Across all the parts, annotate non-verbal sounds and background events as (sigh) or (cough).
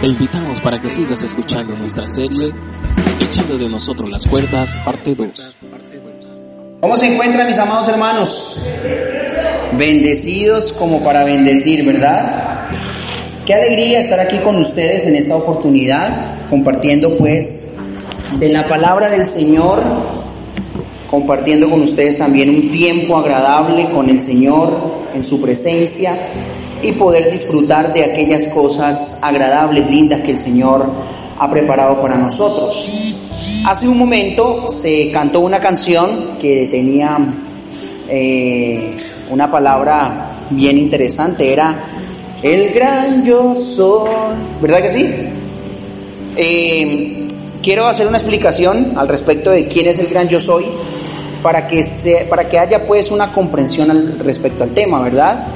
Te invitamos para que sigas escuchando nuestra serie Echando de nosotros las cuerdas, parte 2. ¿Cómo se encuentran mis amados hermanos? Bendecidos como para bendecir, ¿verdad? Qué alegría estar aquí con ustedes en esta oportunidad, compartiendo pues de la palabra del Señor, compartiendo con ustedes también un tiempo agradable con el Señor en su presencia y poder disfrutar de aquellas cosas agradables, lindas que el Señor ha preparado para nosotros. Hace un momento se cantó una canción que tenía eh, una palabra bien interesante, era el gran yo soy, ¿verdad que sí? Eh, quiero hacer una explicación al respecto de quién es el gran yo soy para que, se, para que haya pues una comprensión al respecto al tema, ¿verdad?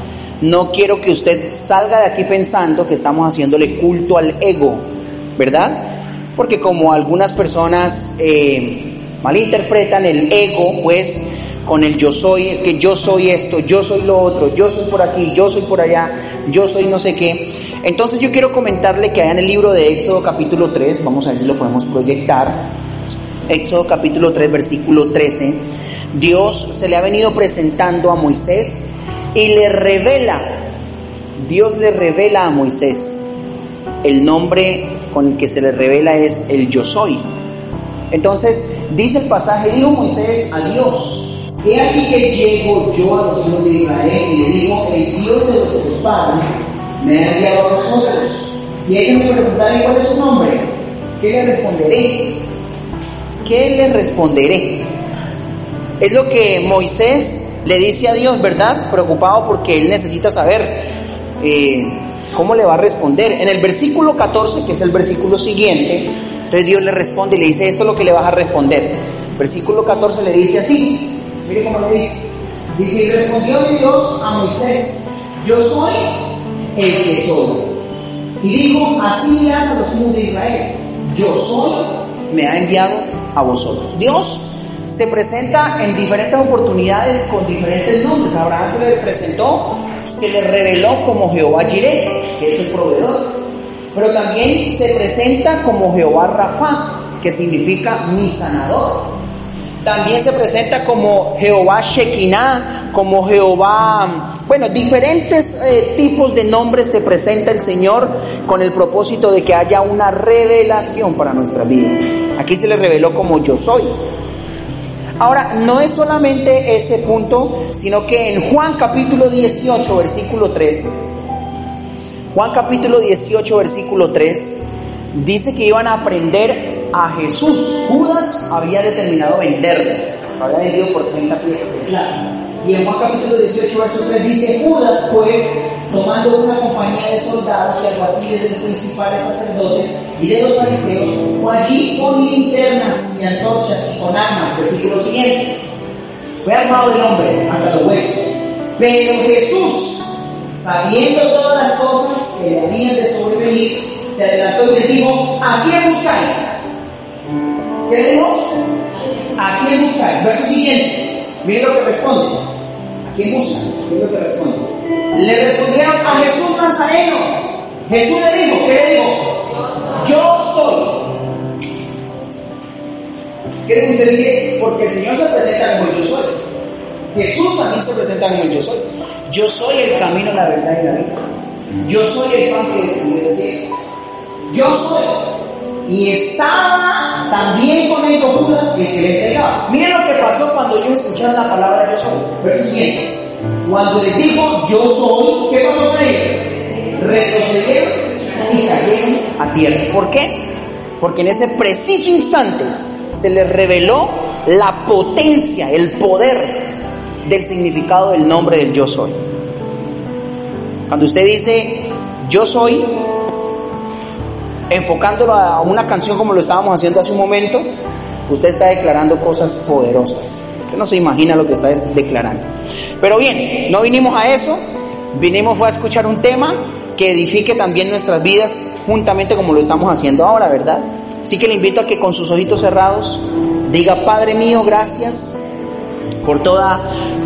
No quiero que usted salga de aquí pensando que estamos haciéndole culto al ego, ¿verdad? Porque como algunas personas eh, malinterpretan el ego, pues con el yo soy, es que yo soy esto, yo soy lo otro, yo soy por aquí, yo soy por allá, yo soy no sé qué. Entonces yo quiero comentarle que allá en el libro de Éxodo capítulo 3, vamos a ver si lo podemos proyectar, Éxodo capítulo 3 versículo 13, Dios se le ha venido presentando a Moisés y le revela, Dios le revela a Moisés, el nombre con el que se le revela es el yo soy. Entonces dice el pasaje, dijo Moisés a Dios, he aquí que llego yo a los hijos de Israel y le digo, el Dios de vuestros padres me ha enviado a vosotros. Si ellos me preguntan cuál es su nombre, ¿qué le responderé? ¿Qué le responderé? Es lo que Moisés le dice a Dios, ¿verdad? Preocupado porque él necesita saber eh, cómo le va a responder. En el versículo 14, que es el versículo siguiente, Dios le responde y le dice, esto es lo que le vas a responder. Versículo 14 le dice así, mire cómo le dice. Dice, y respondió Dios a Moisés, yo soy el que soy. Y dijo, así le hace a los hijos de Israel, yo soy, me ha enviado a vosotros. Dios se presenta en diferentes oportunidades con diferentes nombres. Abraham se le presentó, se le reveló como Jehová Jireh, que es el proveedor. Pero también se presenta como Jehová Rafa, que significa mi sanador. También se presenta como Jehová Shekinah, como Jehová, bueno, diferentes eh, tipos de nombres se presenta el Señor con el propósito de que haya una revelación para nuestras vidas. Aquí se le reveló como yo soy. Ahora, no es solamente ese punto, sino que en Juan capítulo 18, versículo 13, Juan capítulo 18, versículo 3, dice que iban a aprender a Jesús. Judas había determinado venderle, había vendido por 30 piezas de plata. Y en Juan capítulo 18, verso 3 dice, Judas pues, tomando una compañía de soldados y alguaciles de los principales sacerdotes y de los fariseos, allí con linternas y antorchas y con armas. Versículo siguiente. Fue armado el hombre hasta los huesos. Pero Jesús, sabiendo todas las cosas que le habían de sobrevenir, se adelantó y les dijo, ¿a quién buscáis? ¿Qué le dijo? ¿A quién buscáis? Verso siguiente. Miren lo que responde. ¿Quién usa? ¿Qué es lo responde? Le respondieron a Jesús Nazareno. Jesús le dijo, ¿qué le dijo? Yo soy. ¿Qué usted dice? Porque el Señor se presenta como yo soy. Jesús también se presenta como yo soy. Yo soy el camino, la verdad y la vida. Yo soy el pan que descendió del cielo. Yo soy. Y estaba también con ellos Judas el que le entregaba. Miren lo que pasó cuando ellos escucharon la palabra yo soy. Verso siguiente. Cuando les dijo yo soy, ¿qué pasó con ellos? Retrocedieron y cayeron a tierra. ¿Por qué? Porque en ese preciso instante se les reveló la potencia, el poder del significado del nombre del yo soy. Cuando usted dice yo soy, enfocándolo a una canción como lo estábamos haciendo hace un momento, usted está declarando cosas poderosas. Usted no se imagina lo que está declarando. Pero bien, no vinimos a eso, vinimos a escuchar un tema que edifique también nuestras vidas juntamente como lo estamos haciendo ahora, ¿verdad? Así que le invito a que con sus ojitos cerrados diga, Padre mío, gracias por toda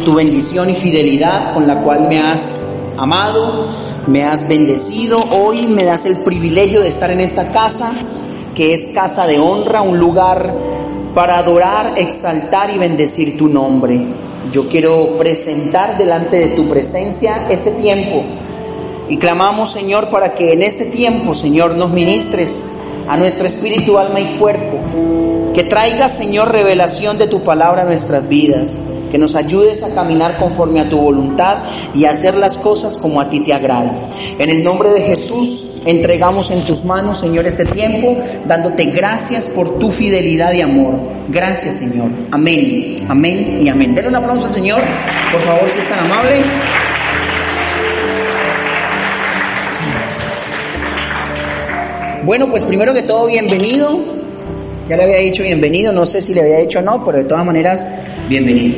tu bendición y fidelidad con la cual me has amado, me has bendecido. Hoy me das el privilegio de estar en esta casa, que es casa de honra, un lugar para adorar, exaltar y bendecir tu nombre. Yo quiero presentar delante de tu presencia este tiempo y clamamos, Señor, para que en este tiempo, Señor, nos ministres a nuestro espíritu, alma y cuerpo. Que traiga, Señor, revelación de tu palabra a nuestras vidas. Que nos ayudes a caminar conforme a tu voluntad y a hacer las cosas como a ti te agrada. En el nombre de Jesús, entregamos en tus manos, Señor, este tiempo, dándote gracias por tu fidelidad y amor. Gracias, Señor. Amén, amén y amén. Denle un aplauso al Señor, por favor, si es tan amable. Bueno, pues primero que todo, bienvenido. Ya le había dicho bienvenido, no sé si le había dicho o no, pero de todas maneras, bienvenido.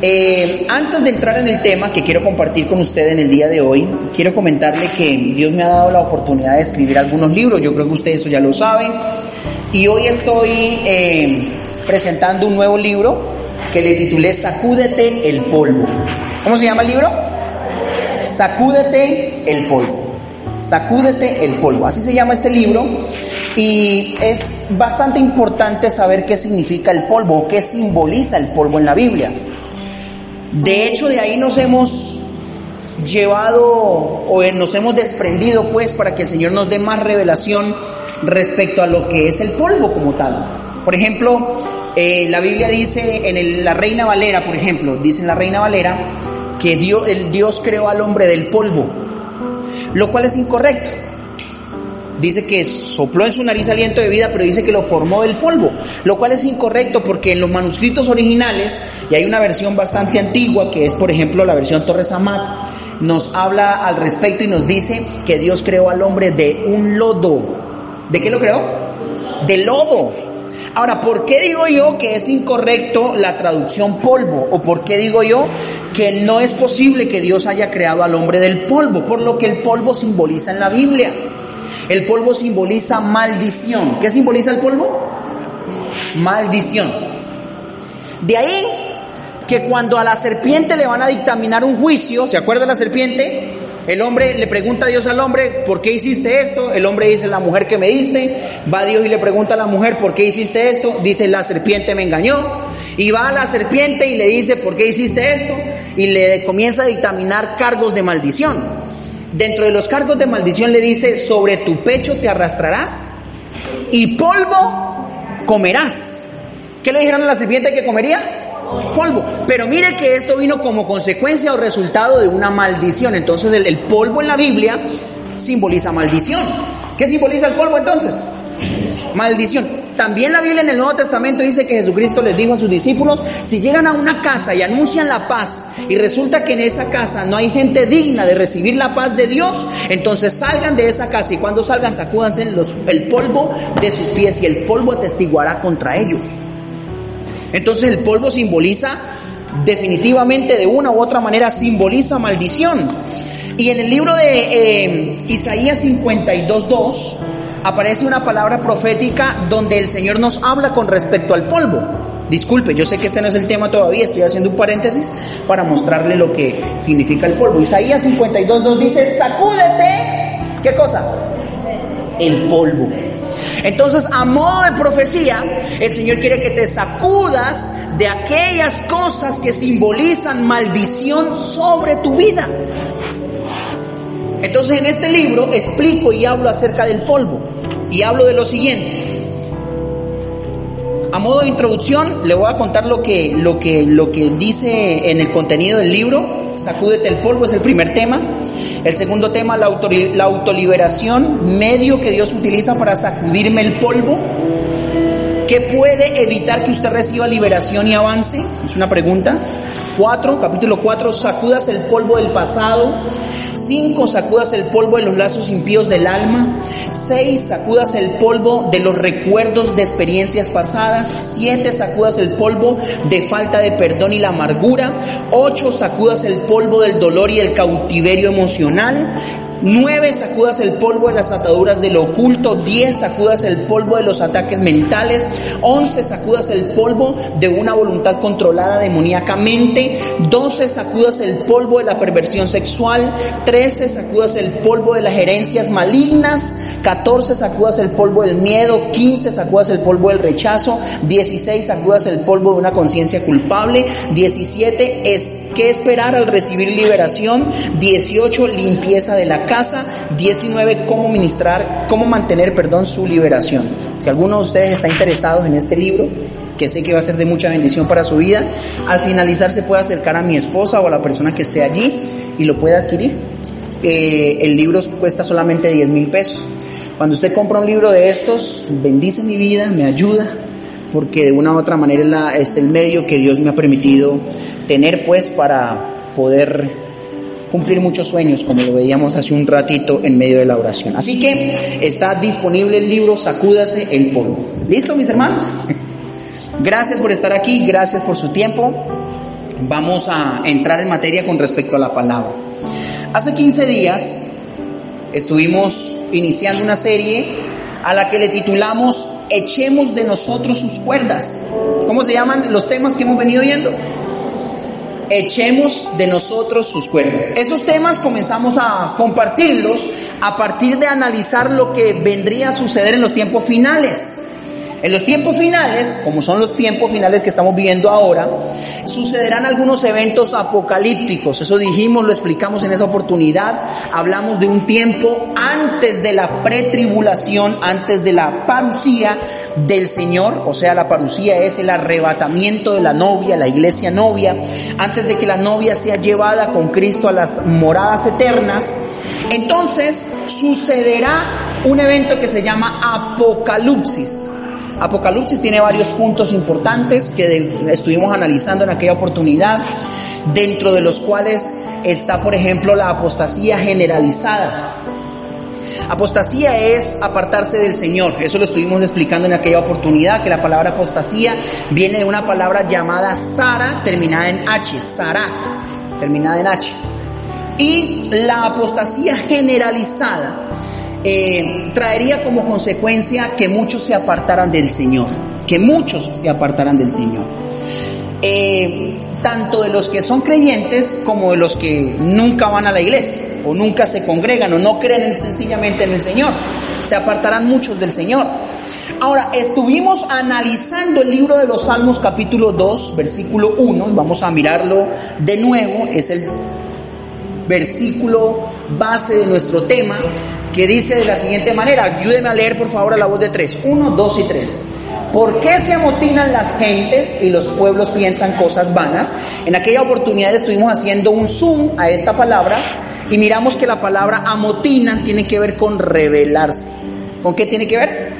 Eh, antes de entrar en el tema que quiero compartir con usted en el día de hoy, quiero comentarle que Dios me ha dado la oportunidad de escribir algunos libros, yo creo que usted eso ya lo sabe, y hoy estoy eh, presentando un nuevo libro que le titulé Sacúdete el polvo. ¿Cómo se llama el libro? Sacúdete el polvo. Sacúdete el polvo. Así se llama este libro y es bastante importante saber qué significa el polvo o qué simboliza el polvo en la Biblia. De hecho, de ahí nos hemos llevado o nos hemos desprendido pues para que el Señor nos dé más revelación respecto a lo que es el polvo como tal. Por ejemplo, eh, la Biblia dice en la Reina Valera, por ejemplo, dice en la Reina Valera que Dios, el Dios creó al hombre del polvo lo cual es incorrecto. Dice que sopló en su nariz aliento de vida, pero dice que lo formó del polvo, lo cual es incorrecto porque en los manuscritos originales, y hay una versión bastante antigua, que es por ejemplo la versión Torres Amat, nos habla al respecto y nos dice que Dios creó al hombre de un lodo. ¿De qué lo creó? De lodo. Ahora, ¿por qué digo yo que es incorrecto la traducción polvo? ¿O por qué digo yo que no es posible que Dios haya creado al hombre del polvo? Por lo que el polvo simboliza en la Biblia. El polvo simboliza maldición. ¿Qué simboliza el polvo? Maldición. De ahí que cuando a la serpiente le van a dictaminar un juicio, ¿se acuerda la serpiente? El hombre le pregunta a Dios al hombre, ¿por qué hiciste esto? El hombre dice, la mujer que me diste. Va Dios y le pregunta a la mujer, ¿por qué hiciste esto? Dice, la serpiente me engañó. Y va a la serpiente y le dice, ¿por qué hiciste esto? Y le comienza a dictaminar cargos de maldición. Dentro de los cargos de maldición le dice, sobre tu pecho te arrastrarás y polvo comerás. ¿Qué le dijeron a la serpiente que comería? polvo. Pero mire que esto vino como consecuencia o resultado de una maldición. Entonces el, polvo en la Biblia simboliza maldición. ¿Qué simboliza el polvo entonces? Maldición. También la Biblia en el Nuevo Testamento dice que Jesucristo les dijo a sus discípulos, si llegan a una casa y anuncian la paz y resulta que en esa casa no hay gente digna de recibir la paz de Dios, entonces salgan de esa casa y cuando salgan sacúdanse el polvo de sus pies y el polvo atestiguará contra ellos. Entonces el polvo simboliza definitivamente de una u otra manera simboliza maldición. Y en el libro de eh, Isaías 52.2 aparece una palabra profética donde el Señor nos habla con respecto al polvo. Disculpe, yo sé que este no es el tema todavía, estoy haciendo un paréntesis para mostrarle lo que significa el polvo. Isaías 52.2 dice, sacúdete, ¿qué cosa? El polvo. Entonces, a modo de profecía, el Señor quiere que te sacudas de aquellas cosas que simbolizan maldición sobre tu vida. Entonces, en este libro explico y hablo acerca del polvo y hablo de lo siguiente. A modo de introducción, le voy a contar lo que, lo que, lo que dice en el contenido del libro. Sacúdete el polvo es el primer tema. El segundo tema, la, la autoliberación, medio que Dios utiliza para sacudirme el polvo. ¿Qué puede evitar que usted reciba liberación y avance? Es una pregunta. Cuatro, capítulo cuatro, sacudas el polvo del pasado. Cinco, sacudas el polvo de los lazos impíos del alma. Seis, sacudas el polvo de los recuerdos de experiencias pasadas. Siete, sacudas el polvo de falta de perdón y la amargura. Ocho, sacudas el polvo del dolor y el cautiverio emocional. Nueve, sacudas el polvo de las ataduras de lo oculto. Diez, sacudas el polvo de los ataques mentales. Once, sacudas el polvo de una voluntad controlada demoníacamente. Doce, sacudas el polvo de la perversión sexual. Trece, sacudas el polvo de las herencias malignas. Catorce, sacudas el polvo del miedo. Quince, sacudas el polvo del rechazo. Dieciséis, sacudas el polvo de una conciencia culpable. Diecisiete, es que esperar al recibir liberación. Dieciocho, limpieza de la casa, 19, cómo ministrar, cómo mantener, perdón, su liberación. Si alguno de ustedes está interesado en este libro, que sé que va a ser de mucha bendición para su vida, al finalizar se puede acercar a mi esposa o a la persona que esté allí y lo puede adquirir. Eh, el libro cuesta solamente 10 mil pesos. Cuando usted compra un libro de estos, bendice mi vida, me ayuda, porque de una u otra manera es el medio que Dios me ha permitido tener pues para poder cumplir muchos sueños, como lo veíamos hace un ratito en medio de la oración. Así que está disponible el libro Sacúdase el polvo. ¿Listo, mis hermanos? (laughs) Gracias por estar aquí, gracias por su tiempo. Vamos a entrar en materia con respecto a la palabra. Hace 15 días estuvimos iniciando una serie a la que le titulamos Echemos de nosotros sus cuerdas. ¿Cómo se llaman los temas que hemos venido viendo? Echemos de nosotros sus cuerdas. Esos temas comenzamos a compartirlos a partir de analizar lo que vendría a suceder en los tiempos finales. En los tiempos finales, como son los tiempos finales que estamos viviendo ahora, sucederán algunos eventos apocalípticos. Eso dijimos, lo explicamos en esa oportunidad. Hablamos de un tiempo antes de la pretribulación, antes de la parucía del Señor. O sea, la parucía es el arrebatamiento de la novia, la iglesia novia, antes de que la novia sea llevada con Cristo a las moradas eternas. Entonces sucederá un evento que se llama Apocalipsis. Apocalipsis tiene varios puntos importantes que estuvimos analizando en aquella oportunidad, dentro de los cuales está, por ejemplo, la apostasía generalizada. Apostasía es apartarse del Señor. Eso lo estuvimos explicando en aquella oportunidad, que la palabra apostasía viene de una palabra llamada Sara, terminada en H, Sara, terminada en H. Y la apostasía generalizada eh, traería como consecuencia que muchos se apartaran del Señor, que muchos se apartaran del Señor. Eh, tanto de los que son creyentes como de los que nunca van a la iglesia o nunca se congregan o no creen sencillamente en el Señor. Se apartarán muchos del Señor. Ahora, estuvimos analizando el libro de los Salmos capítulo 2, versículo 1, y vamos a mirarlo de nuevo, es el versículo base de nuestro tema, que dice de la siguiente manera, ayúdeme a leer por favor a la voz de tres, uno, dos y tres. ¿Por qué se amotinan las gentes y los pueblos piensan cosas vanas? En aquella oportunidad estuvimos haciendo un zoom a esta palabra y miramos que la palabra amotinan tiene que ver con revelarse. ¿Con qué tiene que ver?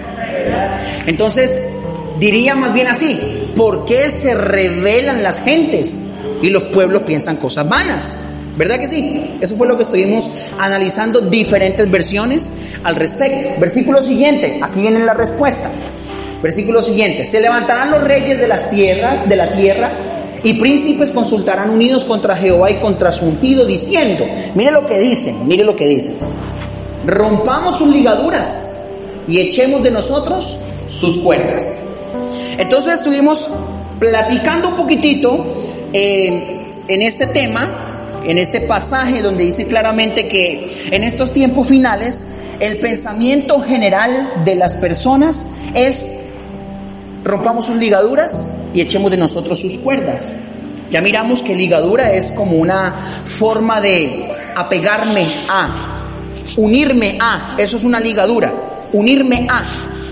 Entonces, diría más bien así, ¿por qué se revelan las gentes y los pueblos piensan cosas vanas? ¿Verdad que sí? Eso fue lo que estuvimos analizando diferentes versiones al respecto. Versículo siguiente, aquí vienen las respuestas. Versículo siguiente, se levantarán los reyes de las tierras, de la tierra, y príncipes consultarán unidos contra Jehová y contra su ungido, diciendo, mire lo que dicen, mire lo que dicen, rompamos sus ligaduras y echemos de nosotros sus cuerdas. Entonces estuvimos platicando un poquitito eh, en este tema en este pasaje donde dice claramente que en estos tiempos finales el pensamiento general de las personas es rompamos sus ligaduras y echemos de nosotros sus cuerdas. Ya miramos que ligadura es como una forma de apegarme a, unirme a, eso es una ligadura, unirme a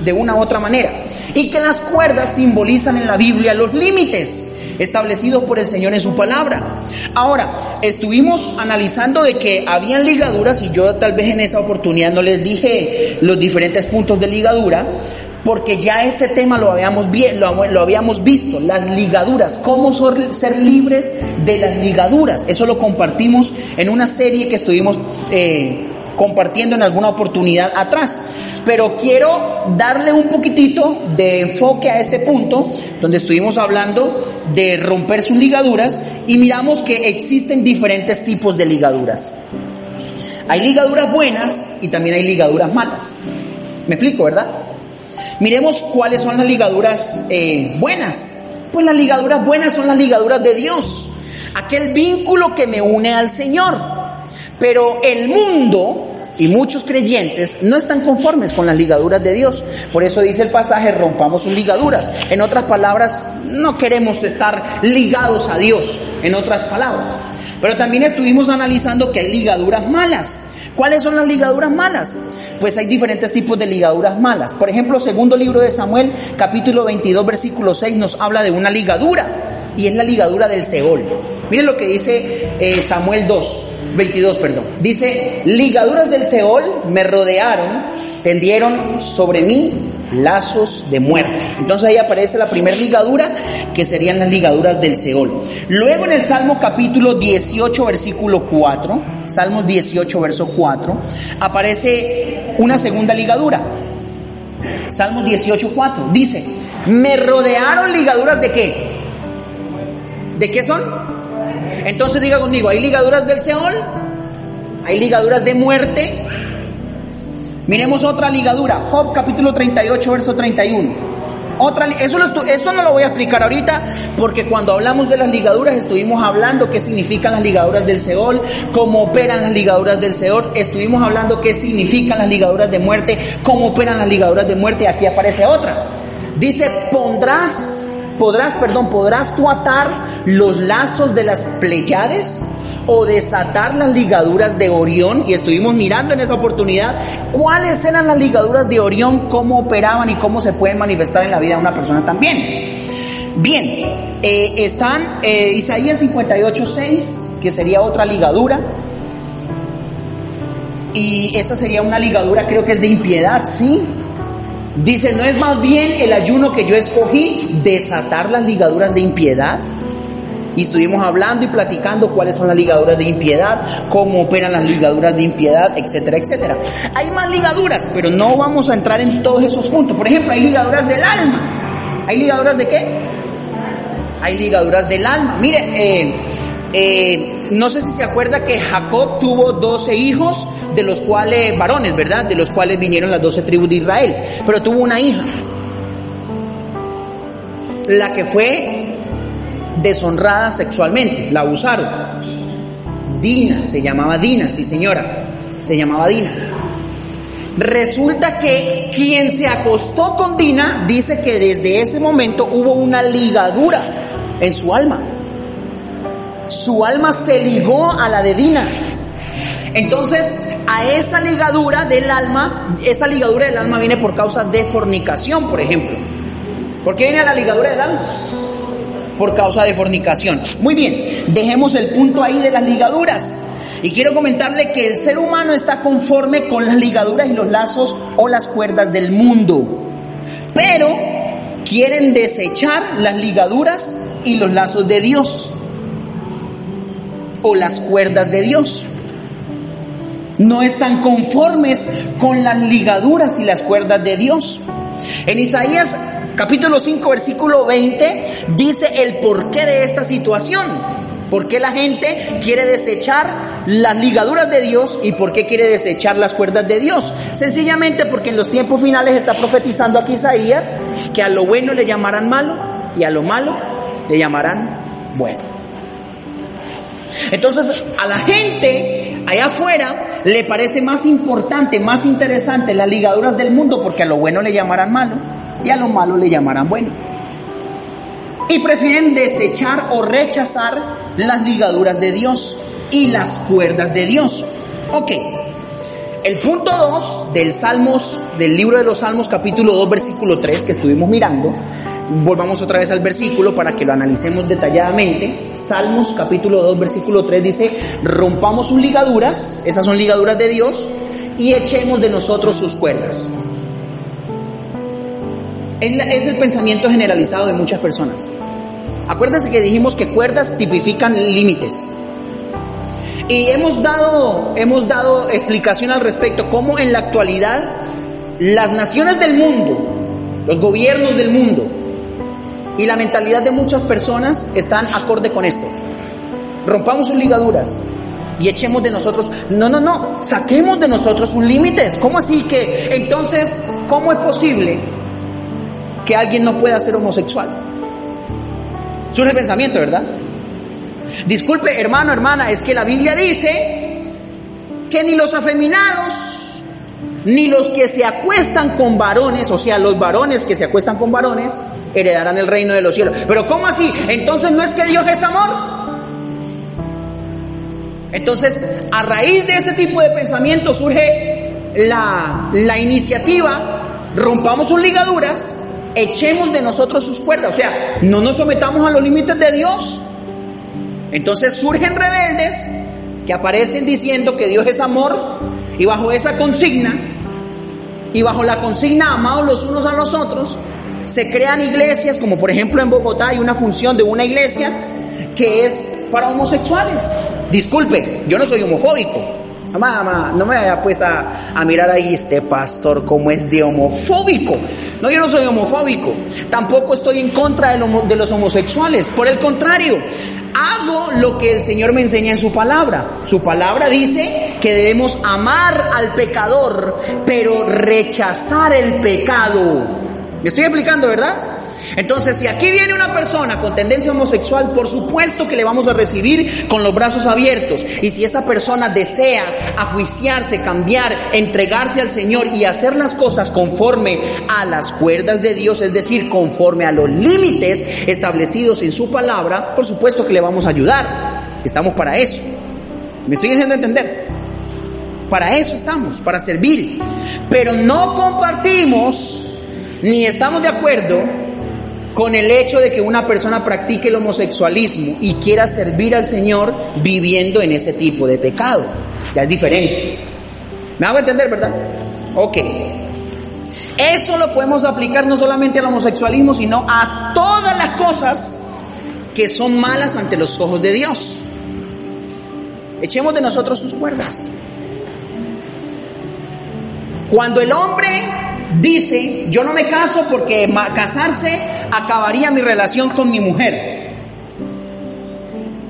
de una u otra manera. Y que las cuerdas simbolizan en la Biblia los límites establecidos por el Señor en su palabra. Ahora, estuvimos analizando de que habían ligaduras y yo tal vez en esa oportunidad no les dije los diferentes puntos de ligadura, porque ya ese tema lo habíamos, lo, habíamos visto, las ligaduras, cómo ser libres de las ligaduras. Eso lo compartimos en una serie que estuvimos eh, compartiendo en alguna oportunidad atrás. Pero quiero darle un poquitito de enfoque a este punto, donde estuvimos hablando de romper sus ligaduras y miramos que existen diferentes tipos de ligaduras. Hay ligaduras buenas y también hay ligaduras malas. ¿Me explico, verdad? Miremos cuáles son las ligaduras eh, buenas. Pues las ligaduras buenas son las ligaduras de Dios, aquel vínculo que me une al Señor. Pero el mundo y muchos creyentes no están conformes con las ligaduras de Dios. Por eso dice el pasaje, rompamos sus ligaduras. En otras palabras, no queremos estar ligados a Dios, en otras palabras. Pero también estuvimos analizando que hay ligaduras malas. ¿Cuáles son las ligaduras malas? Pues hay diferentes tipos de ligaduras malas. Por ejemplo, segundo libro de Samuel, capítulo 22, versículo 6, nos habla de una ligadura, y es la ligadura del Seol. Miren lo que dice eh, Samuel 2, 22, perdón. Dice, ligaduras del Seol me rodearon, tendieron sobre mí lazos de muerte. Entonces ahí aparece la primera ligadura, que serían las ligaduras del Seol. Luego en el Salmo capítulo 18, versículo 4, Salmos 18, verso 4, aparece una segunda ligadura. Salmos 18, 4. Dice, me rodearon ligaduras de qué? ¿De qué son? Entonces diga conmigo, ¿hay ligaduras del Seol? ¿Hay ligaduras de muerte? Miremos otra ligadura, Job capítulo 38, verso 31. Otra, eso, eso no lo voy a explicar ahorita porque cuando hablamos de las ligaduras estuvimos hablando qué significan las ligaduras del Seol, cómo operan las ligaduras del Seol, estuvimos hablando qué significan las ligaduras de muerte, cómo operan las ligaduras de muerte y aquí aparece otra. Dice, pondrás, podrás, perdón, podrás tú atar los lazos de las Pleiades o desatar las ligaduras de Orión y estuvimos mirando en esa oportunidad cuáles eran las ligaduras de Orión, cómo operaban y cómo se pueden manifestar en la vida de una persona también. Bien, eh, están eh, Isaías 58.6, que sería otra ligadura. Y esa sería una ligadura, creo que es de impiedad, ¿sí? Dice, ¿no es más bien el ayuno que yo escogí desatar las ligaduras de impiedad? Y estuvimos hablando y platicando cuáles son las ligaduras de impiedad, cómo operan las ligaduras de impiedad, etcétera, etcétera. Hay más ligaduras, pero no vamos a entrar en todos esos puntos. Por ejemplo, hay ligaduras del alma. ¿Hay ligaduras de qué? Hay ligaduras del alma. Mire, eh, eh, no sé si se acuerda que Jacob tuvo 12 hijos, de los cuales, varones, ¿verdad? De los cuales vinieron las 12 tribus de Israel. Pero tuvo una hija, la que fue deshonrada sexualmente, la abusaron. Dina, se llamaba Dina, sí señora, se llamaba Dina. Resulta que quien se acostó con Dina dice que desde ese momento hubo una ligadura en su alma. Su alma se ligó a la de Dina. Entonces, a esa ligadura del alma, esa ligadura del alma viene por causa de fornicación, por ejemplo. ¿Por qué viene a la ligadura del alma? por causa de fornicación. Muy bien, dejemos el punto ahí de las ligaduras. Y quiero comentarle que el ser humano está conforme con las ligaduras y los lazos o las cuerdas del mundo. Pero quieren desechar las ligaduras y los lazos de Dios. O las cuerdas de Dios. No están conformes con las ligaduras y las cuerdas de Dios. En Isaías capítulo 5, versículo 20, dice el porqué de esta situación. ¿Por qué la gente quiere desechar las ligaduras de Dios y por qué quiere desechar las cuerdas de Dios? Sencillamente porque en los tiempos finales está profetizando aquí Isaías que a lo bueno le llamarán malo y a lo malo le llamarán bueno. Entonces a la gente allá afuera le parece más importante, más interesante las ligaduras del mundo porque a lo bueno le llamarán malo y a lo malo le llamarán bueno. Y prefieren desechar o rechazar las ligaduras de Dios y las cuerdas de Dios. Ok, el punto 2 del Salmos, del libro de los Salmos, capítulo 2, versículo 3, que estuvimos mirando, volvamos otra vez al versículo para que lo analicemos detalladamente. Salmos, capítulo 2, versículo 3 dice, rompamos sus ligaduras, esas son ligaduras de Dios, y echemos de nosotros sus cuerdas. Es el pensamiento generalizado de muchas personas. Acuérdense que dijimos que cuerdas tipifican límites. Y hemos dado, hemos dado explicación al respecto, cómo en la actualidad las naciones del mundo, los gobiernos del mundo y la mentalidad de muchas personas están acorde con esto. Rompamos sus ligaduras y echemos de nosotros, no, no, no, saquemos de nosotros sus límites. ¿Cómo así que entonces, cómo es posible que alguien no pueda ser homosexual. Surge el pensamiento, ¿verdad? Disculpe, hermano, hermana, es que la Biblia dice que ni los afeminados, ni los que se acuestan con varones, o sea, los varones que se acuestan con varones, heredarán el reino de los cielos. Pero ¿cómo así? Entonces no es que Dios es amor. Entonces, a raíz de ese tipo de pensamiento surge la, la iniciativa, rompamos sus ligaduras echemos de nosotros sus cuerdas, o sea, no nos sometamos a los límites de Dios. Entonces surgen rebeldes que aparecen diciendo que Dios es amor y bajo esa consigna y bajo la consigna amados los unos a los otros, se crean iglesias, como por ejemplo en Bogotá hay una función de una iglesia que es para homosexuales. Disculpe, yo no soy homofóbico, Mamá, no me vaya pues a, mirar ahí este pastor como es de homofóbico. No, yo no soy homofóbico. Tampoco estoy en contra de los homosexuales. Por el contrario, hago lo que el Señor me enseña en su palabra. Su palabra dice que debemos amar al pecador, pero rechazar el pecado. ¿Me estoy explicando, verdad? Entonces, si aquí viene una persona con tendencia homosexual, por supuesto que le vamos a recibir con los brazos abiertos. Y si esa persona desea ajuiciarse, cambiar, entregarse al Señor y hacer las cosas conforme a las cuerdas de Dios, es decir, conforme a los límites establecidos en su palabra, por supuesto que le vamos a ayudar. Estamos para eso. ¿Me estoy haciendo entender? Para eso estamos, para servir. Pero no compartimos ni estamos de acuerdo con el hecho de que una persona practique el homosexualismo y quiera servir al Señor viviendo en ese tipo de pecado. Ya es diferente. ¿Me hago entender, verdad? Ok. Eso lo podemos aplicar no solamente al homosexualismo, sino a todas las cosas que son malas ante los ojos de Dios. Echemos de nosotros sus cuerdas. Cuando el hombre dice, yo no me caso porque casarse acabaría mi relación con mi mujer.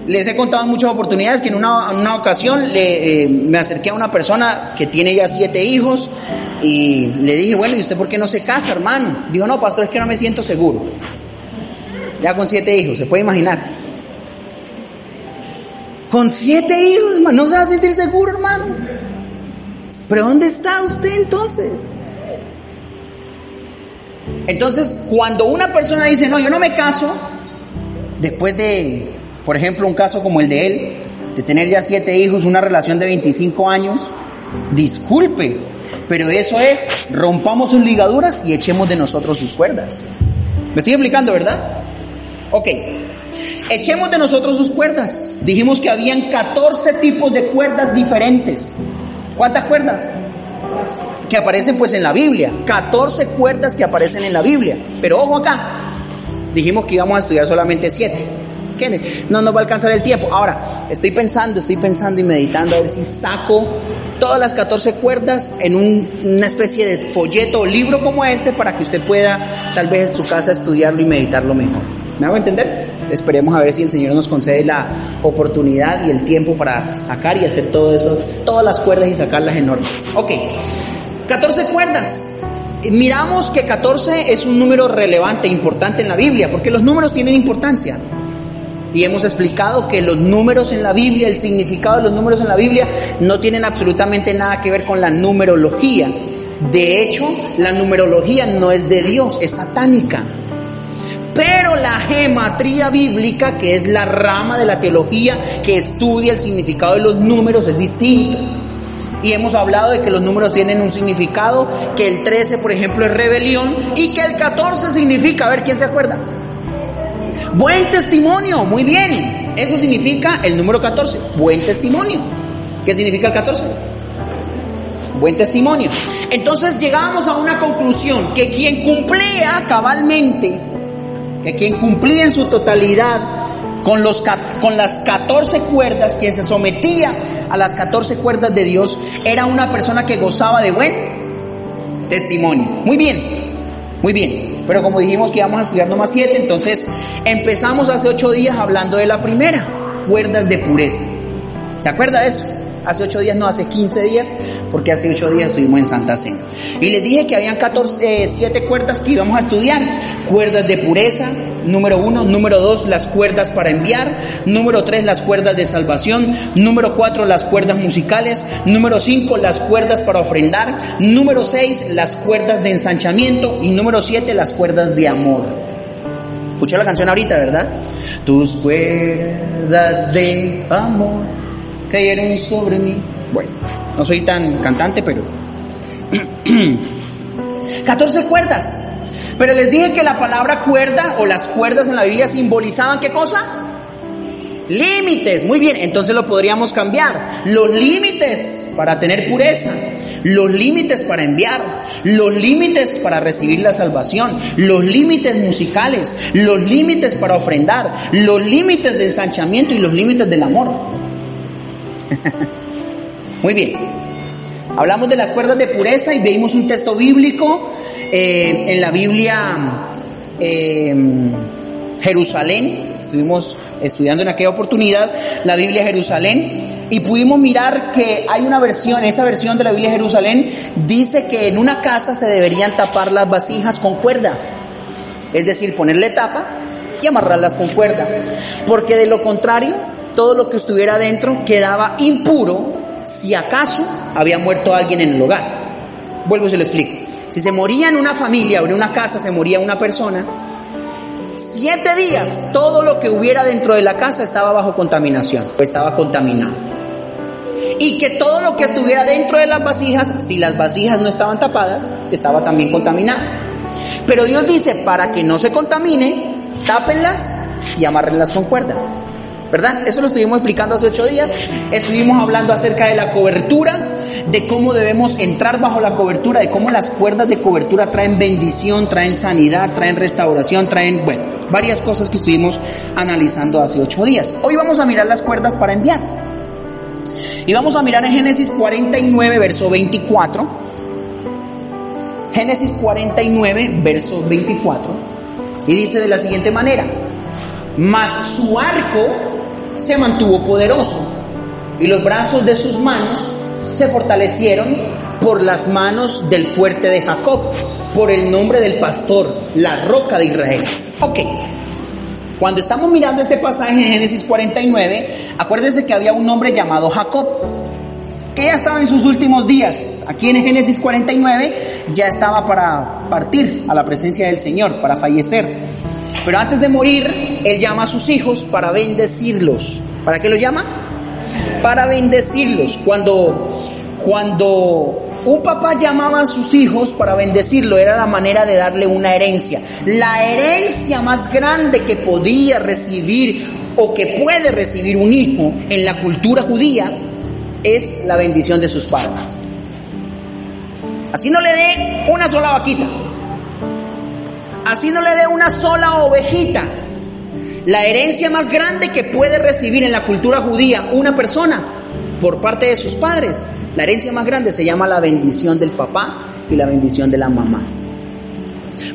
Les he contado en muchas oportunidades que en una, ocasión le, eh, me acerqué a una persona que tiene ya siete hijos y le dije, bueno, ¿y usted por qué no se casa, hermano? Dijo, no, pastor, es que no me siento seguro. Ya con siete hijos, se puede imaginar. Con siete hijos, no se va a sentir seguro, hermano. Pero ¿dónde está usted entonces? Entonces, cuando una persona dice, no, yo no me caso, después de, por ejemplo, un caso como el de él, de tener ya siete hijos, una relación de 25 años, disculpe, pero eso es, rompamos sus ligaduras y echemos de nosotros sus cuerdas. ¿Me estoy explicando, verdad? Ok, echemos de nosotros sus cuerdas. Dijimos que habían 14 tipos de cuerdas diferentes. ¿Cuántas cuerdas? Que aparecen pues en la Biblia, 14 cuerdas que aparecen en la Biblia. Pero ojo acá, dijimos que íbamos a estudiar solamente 7. No nos va a alcanzar el tiempo. Ahora, estoy pensando, estoy pensando y meditando a ver si saco todas las 14 cuerdas en una especie de folleto o libro como este para que usted pueda tal vez en su casa estudiarlo y meditarlo mejor. ¿Me hago entender? Esperemos a ver si el Señor nos concede la oportunidad y el tiempo para sacar y hacer todo eso, todas las cuerdas y sacarlas en orden. Ok, 14 cuerdas. Miramos que 14 es un número relevante, importante en la Biblia, porque los números tienen importancia. Y hemos explicado que los números en la Biblia, el significado de los números en la Biblia, no tienen absolutamente nada que ver con la numerología. De hecho, la numerología no es de Dios, es satánica. Pero la gematría bíblica, que es la rama de la teología que estudia el significado de los números, es distinta. Y hemos hablado de que los números tienen un significado, que el 13, por ejemplo, es rebelión y que el 14 significa, a ver, ¿quién se acuerda? Buen testimonio, muy bien. Eso significa el número 14, buen testimonio. ¿Qué significa el 14? Buen testimonio. Entonces llegábamos a una conclusión, que quien cumplía cabalmente, que quien cumplía en su totalidad con, los, con las 14 cuerdas, quien se sometía a las 14 cuerdas de Dios, era una persona que gozaba de buen testimonio. Muy bien, muy bien. Pero como dijimos que íbamos a estudiar nomás siete, entonces empezamos hace ocho días hablando de la primera, cuerdas de pureza. ¿Se acuerda de eso? Hace ocho días, no, hace 15 días, porque hace ocho días estuvimos en Santa Cena. Y les dije que habían 14, 7 eh, cuerdas que íbamos a estudiar. Cuerdas de pureza, número uno. Número dos, las cuerdas para enviar. Número tres, las cuerdas de salvación. Número cuatro, las cuerdas musicales. Número cinco, las cuerdas para ofrendar. Número seis, las cuerdas de ensanchamiento. Y número siete, las cuerdas de amor. Escuché la canción ahorita, ¿verdad? Tus cuerdas de amor cayeron sobre mí. Bueno, no soy tan cantante, pero... (clears throat) 14 cuerdas. Pero les dije que la palabra cuerda o las cuerdas en la Biblia simbolizaban qué cosa? Límites. Muy bien, entonces lo podríamos cambiar. Los límites para tener pureza. Los límites para enviar, los límites para recibir la salvación, los límites musicales, los límites para ofrendar, los límites de ensanchamiento y los límites del amor. (laughs) Muy bien. Hablamos de las cuerdas de pureza y veimos un texto bíblico eh, en la Biblia eh, Jerusalén. Estuvimos estudiando en aquella oportunidad la Biblia Jerusalén y pudimos mirar que hay una versión, esa versión de la Biblia Jerusalén dice que en una casa se deberían tapar las vasijas con cuerda. Es decir, ponerle tapa y amarrarlas con cuerda. Porque de lo contrario, todo lo que estuviera dentro quedaba impuro si acaso había muerto alguien en el hogar. Vuelvo y se lo explico. Si se moría en una familia o en una casa, se moría una persona, siete días todo lo que hubiera dentro de la casa estaba bajo contaminación, estaba contaminado. Y que todo lo que estuviera dentro de las vasijas, si las vasijas no estaban tapadas, estaba también contaminado. Pero Dios dice, para que no se contamine, tápenlas y amárrenlas con cuerda. ¿Verdad? Eso lo estuvimos explicando hace ocho días. Estuvimos hablando acerca de la cobertura, de cómo debemos entrar bajo la cobertura, de cómo las cuerdas de cobertura traen bendición, traen sanidad, traen restauración, traen, bueno, varias cosas que estuvimos analizando hace ocho días. Hoy vamos a mirar las cuerdas para enviar. Y vamos a mirar en Génesis 49, verso 24. Génesis 49, verso 24. Y dice de la siguiente manera, mas su arco se mantuvo poderoso y los brazos de sus manos se fortalecieron por las manos del fuerte de Jacob, por el nombre del pastor, la roca de Israel. Ok, cuando estamos mirando este pasaje en Génesis 49, acuérdense que había un hombre llamado Jacob, que ya estaba en sus últimos días. Aquí en Génesis 49 ya estaba para partir a la presencia del Señor, para fallecer. Pero antes de morir, él llama a sus hijos para bendecirlos. ¿Para qué lo llama? Para bendecirlos. Cuando, cuando un papá llamaba a sus hijos para bendecirlo, era la manera de darle una herencia. La herencia más grande que podía recibir o que puede recibir un hijo en la cultura judía es la bendición de sus padres. Así no le dé una sola vaquita. Así no le dé una sola ovejita. La herencia más grande que puede recibir en la cultura judía una persona por parte de sus padres, la herencia más grande se llama la bendición del papá y la bendición de la mamá.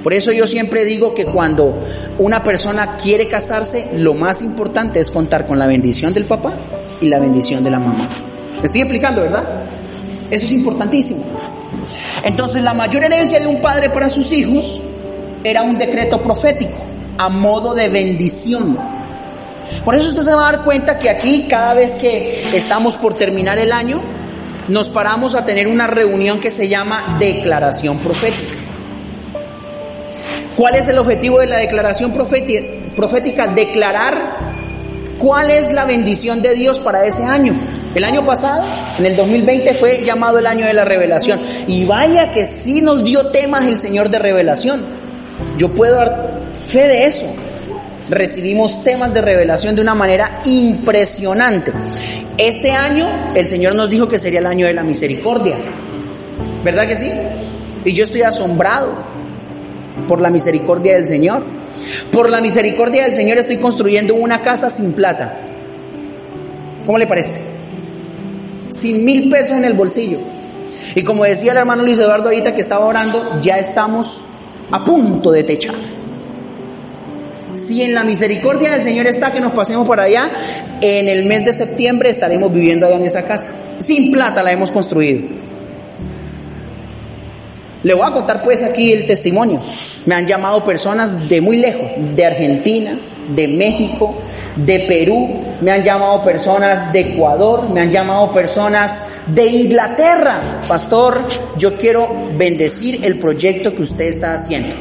Por eso yo siempre digo que cuando una persona quiere casarse, lo más importante es contar con la bendición del papá y la bendición de la mamá. ¿Me estoy explicando, verdad? Eso es importantísimo. Entonces la mayor herencia de un padre para sus hijos era un decreto profético a modo de bendición. Por eso usted se va a dar cuenta que aquí cada vez que estamos por terminar el año, nos paramos a tener una reunión que se llama declaración profética. ¿Cuál es el objetivo de la declaración profética? Declarar cuál es la bendición de Dios para ese año. El año pasado, en el 2020, fue llamado el año de la revelación. Y vaya que sí nos dio temas el Señor de revelación. Yo puedo dar fe de eso. Recibimos temas de revelación de una manera impresionante. Este año el Señor nos dijo que sería el año de la misericordia. ¿Verdad que sí? Y yo estoy asombrado por la misericordia del Señor. Por la misericordia del Señor estoy construyendo una casa sin plata. ¿Cómo le parece? Sin mil pesos en el bolsillo. Y como decía el hermano Luis Eduardo ahorita que estaba orando, ya estamos a punto de techar. Si en la misericordia del Señor está que nos pasemos por allá, en el mes de septiembre estaremos viviendo allá en esa casa. Sin plata la hemos construido. Le voy a contar pues aquí el testimonio. Me han llamado personas de muy lejos, de Argentina, de México, de Perú, me han llamado personas de Ecuador, me han llamado personas de Inglaterra. Pastor, yo quiero bendecir el proyecto que usted está haciendo.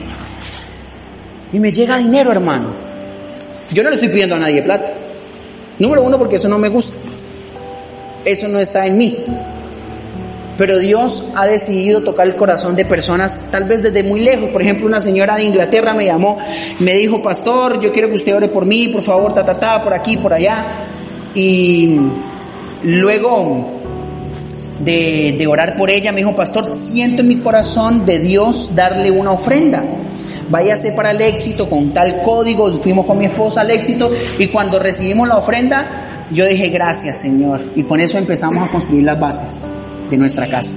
Y me llega dinero, hermano. Yo no le estoy pidiendo a nadie plata. Número uno, porque eso no me gusta. Eso no está en mí. Pero Dios ha decidido tocar el corazón de personas, tal vez desde muy lejos. Por ejemplo, una señora de Inglaterra me llamó, me dijo, pastor, yo quiero que usted ore por mí, por favor, ta, ta, ta, por aquí, por allá. Y luego de, de orar por ella, me dijo, pastor, siento en mi corazón de Dios darle una ofrenda. Váyase para el éxito con tal código, fuimos con mi esposa al éxito. Y cuando recibimos la ofrenda, yo dije gracias Señor y con eso empezamos a construir las bases de nuestra casa.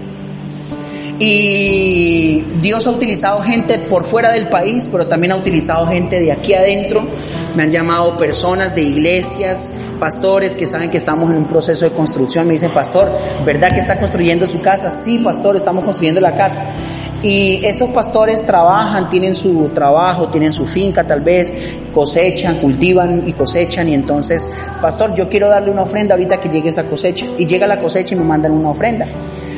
Y Dios ha utilizado gente por fuera del país, pero también ha utilizado gente de aquí adentro. Me han llamado personas de iglesias, pastores que saben que estamos en un proceso de construcción. Me dicen, pastor, ¿verdad que está construyendo su casa? Sí, pastor, estamos construyendo la casa. Y esos pastores trabajan, tienen su trabajo, tienen su finca tal vez, cosechan, cultivan y cosechan. Y entonces, pastor, yo quiero darle una ofrenda ahorita que llegue esa cosecha. Y llega la cosecha y me mandan una ofrenda.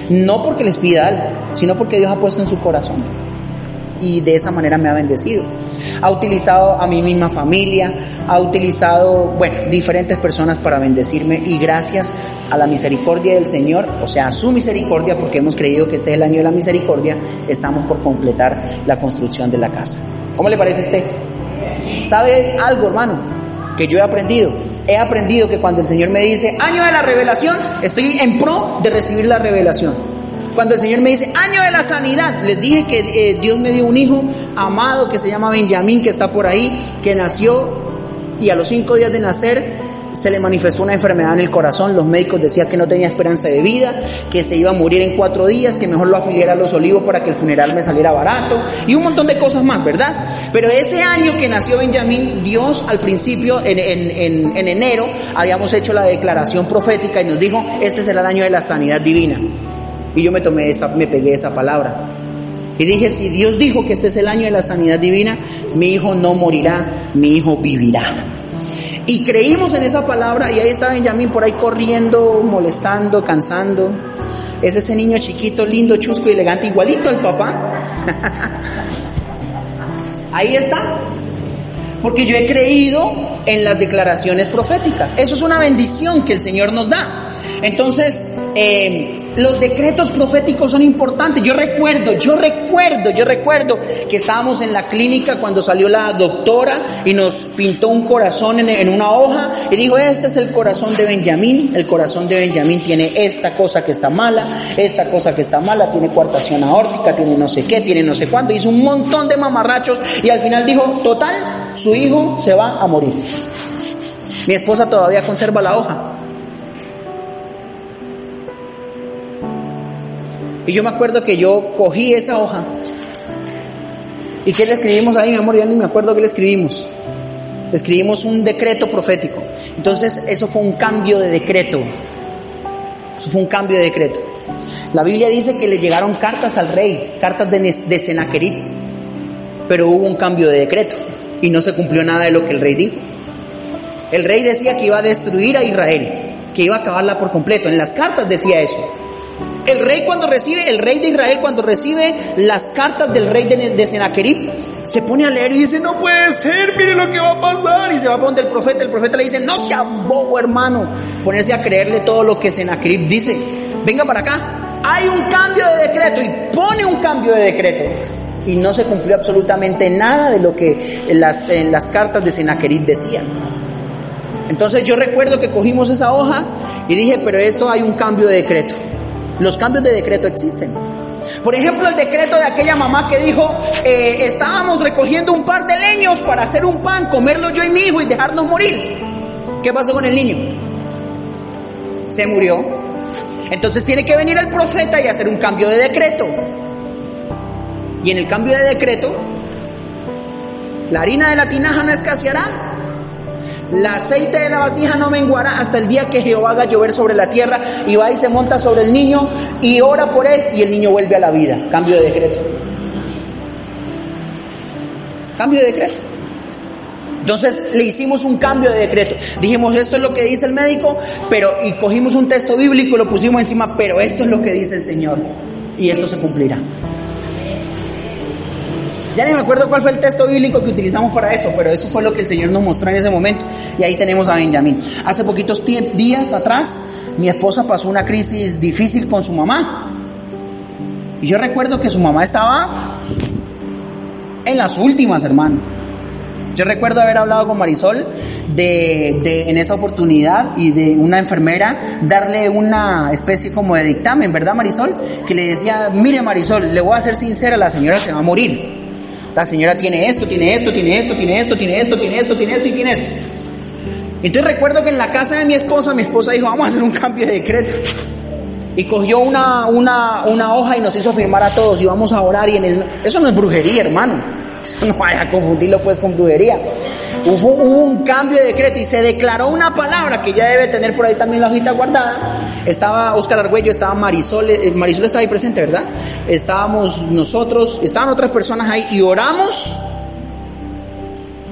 No porque les pida algo, sino porque Dios ha puesto en su corazón. Y de esa manera me ha bendecido. Ha utilizado a mi misma familia, ha utilizado, bueno, diferentes personas para bendecirme y gracias a la misericordia del Señor, o sea, a su misericordia, porque hemos creído que este es el año de la misericordia, estamos por completar la construcción de la casa. ¿Cómo le parece a usted? ¿Sabe algo, hermano? Que yo he aprendido. He aprendido que cuando el Señor me dice, año de la revelación, estoy en pro de recibir la revelación. Cuando el Señor me dice, año de la sanidad, les dije que eh, Dios me dio un hijo amado que se llama Benjamín, que está por ahí, que nació y a los cinco días de nacer se le manifestó una enfermedad en el corazón, los médicos decían que no tenía esperanza de vida, que se iba a morir en cuatro días, que mejor lo afiliara a los olivos para que el funeral me saliera barato y un montón de cosas más, ¿verdad? Pero ese año que nació Benjamín, Dios al principio, en, en enero, habíamos hecho la declaración profética y nos dijo, este será el año de la sanidad divina. Y yo me tomé esa, me pegué esa palabra. Y dije, si Dios dijo que este es el año de la sanidad divina, mi hijo no morirá, mi hijo vivirá. Y creímos en esa palabra y ahí está Benjamín por ahí corriendo, molestando, cansando. Es ese niño chiquito, lindo, chusco elegante, igualito al papá. (laughs) ahí está. Porque yo he creído en las declaraciones proféticas. Eso es una bendición que el Señor nos da. Entonces, eh, los decretos proféticos son importantes. Yo recuerdo, yo recuerdo, yo recuerdo que estábamos en la clínica cuando salió la doctora y nos pintó un corazón en, una hoja y dijo, este es el corazón de Benjamín. El corazón de Benjamín tiene esta cosa que está mala, esta cosa que está mala, tiene coartación aórtica, tiene no sé qué, tiene no sé cuánto. Hizo un montón de mamarrachos y al final dijo, total, su hijo se va a morir. Mi esposa todavía conserva la hoja. Y yo me acuerdo que yo cogí esa hoja. ¿Y qué le escribimos ahí, mi amor? Ya ni me acuerdo qué le escribimos. Escribimos un decreto profético. Entonces, eso fue un cambio de decreto. Eso fue un cambio de decreto. La Biblia dice que le llegaron cartas al rey, cartas de, de. Pero hubo un cambio de decreto y no se cumplió nada de lo que el rey dijo. El rey decía que iba a destruir a Israel, que iba a acabarla por completo. En las cartas decía eso. El rey cuando recibe, el rey de Israel cuando recibe las cartas del rey de, de Senaquerib, se pone a leer y dice, no puede ser, mire lo que va a pasar. Y se va a donde el profeta, el profeta le dice, no sea bobo hermano, ponerse a creerle todo lo que Senaquerib dice. Venga para acá, hay un cambio de decreto y pone un cambio de decreto. Y no se cumplió absolutamente nada de lo que en las, en las cartas de Senaquerib decían. Entonces yo recuerdo que cogimos esa hoja y dije, pero esto hay un cambio de decreto. Los cambios de decreto existen. Por ejemplo, el decreto de aquella mamá que dijo, eh, estábamos recogiendo un par de leños para hacer un pan, comerlo yo y mi hijo y dejarnos morir. ¿Qué pasó con el niño? Se murió. Entonces tiene que venir el profeta y hacer un cambio de decreto. Y en el cambio de decreto, la harina de la tinaja no escaseará, la aceite de la vasija no menguará hasta el día que Jehová haga llover sobre la tierra y va y se monta sobre el niño y ora por él y el niño vuelve a la vida. Cambio de decreto. Cambio de decreto. Entonces le hicimos un cambio de decreto. Dijimos, esto es lo que dice el médico, pero y cogimos un texto bíblico y lo pusimos encima, pero esto es lo que dice el Señor y esto se cumplirá. Ya ni me acuerdo cuál fue el texto bíblico que utilizamos para eso, pero eso fue lo que el Señor nos mostró en ese momento. Y ahí tenemos a Benjamín. Hace poquitos días atrás, mi esposa pasó una crisis difícil con su mamá. Y yo recuerdo que su mamá estaba en las últimas, hermano. Yo recuerdo haber hablado con Marisol de, en esa oportunidad y de una enfermera darle una especie como de dictamen, ¿verdad Marisol? Que le decía, mire Marisol, le voy a ser sincera, la señora se va a morir. La señora tiene esto, tiene esto, tiene esto, tiene esto, tiene esto, tiene esto, tiene esto y tiene esto. Entonces recuerdo que en la casa de mi esposa, mi esposa dijo, vamos a hacer un cambio de decreto. Y cogió una, una, una hoja y nos hizo firmar a todos y vamos a orar y en el... Eso no es brujería, hermano. Eso no vaya a confundirlo pues con brujería. Hubo, un cambio de decreto y se declaró una palabra que ya debe tener por ahí también la hojita guardada. Estaba Oscar Argüello, estaba Marisol, eh, Marisol estaba ahí presente, ¿verdad? Estábamos nosotros, estaban otras personas ahí y oramos.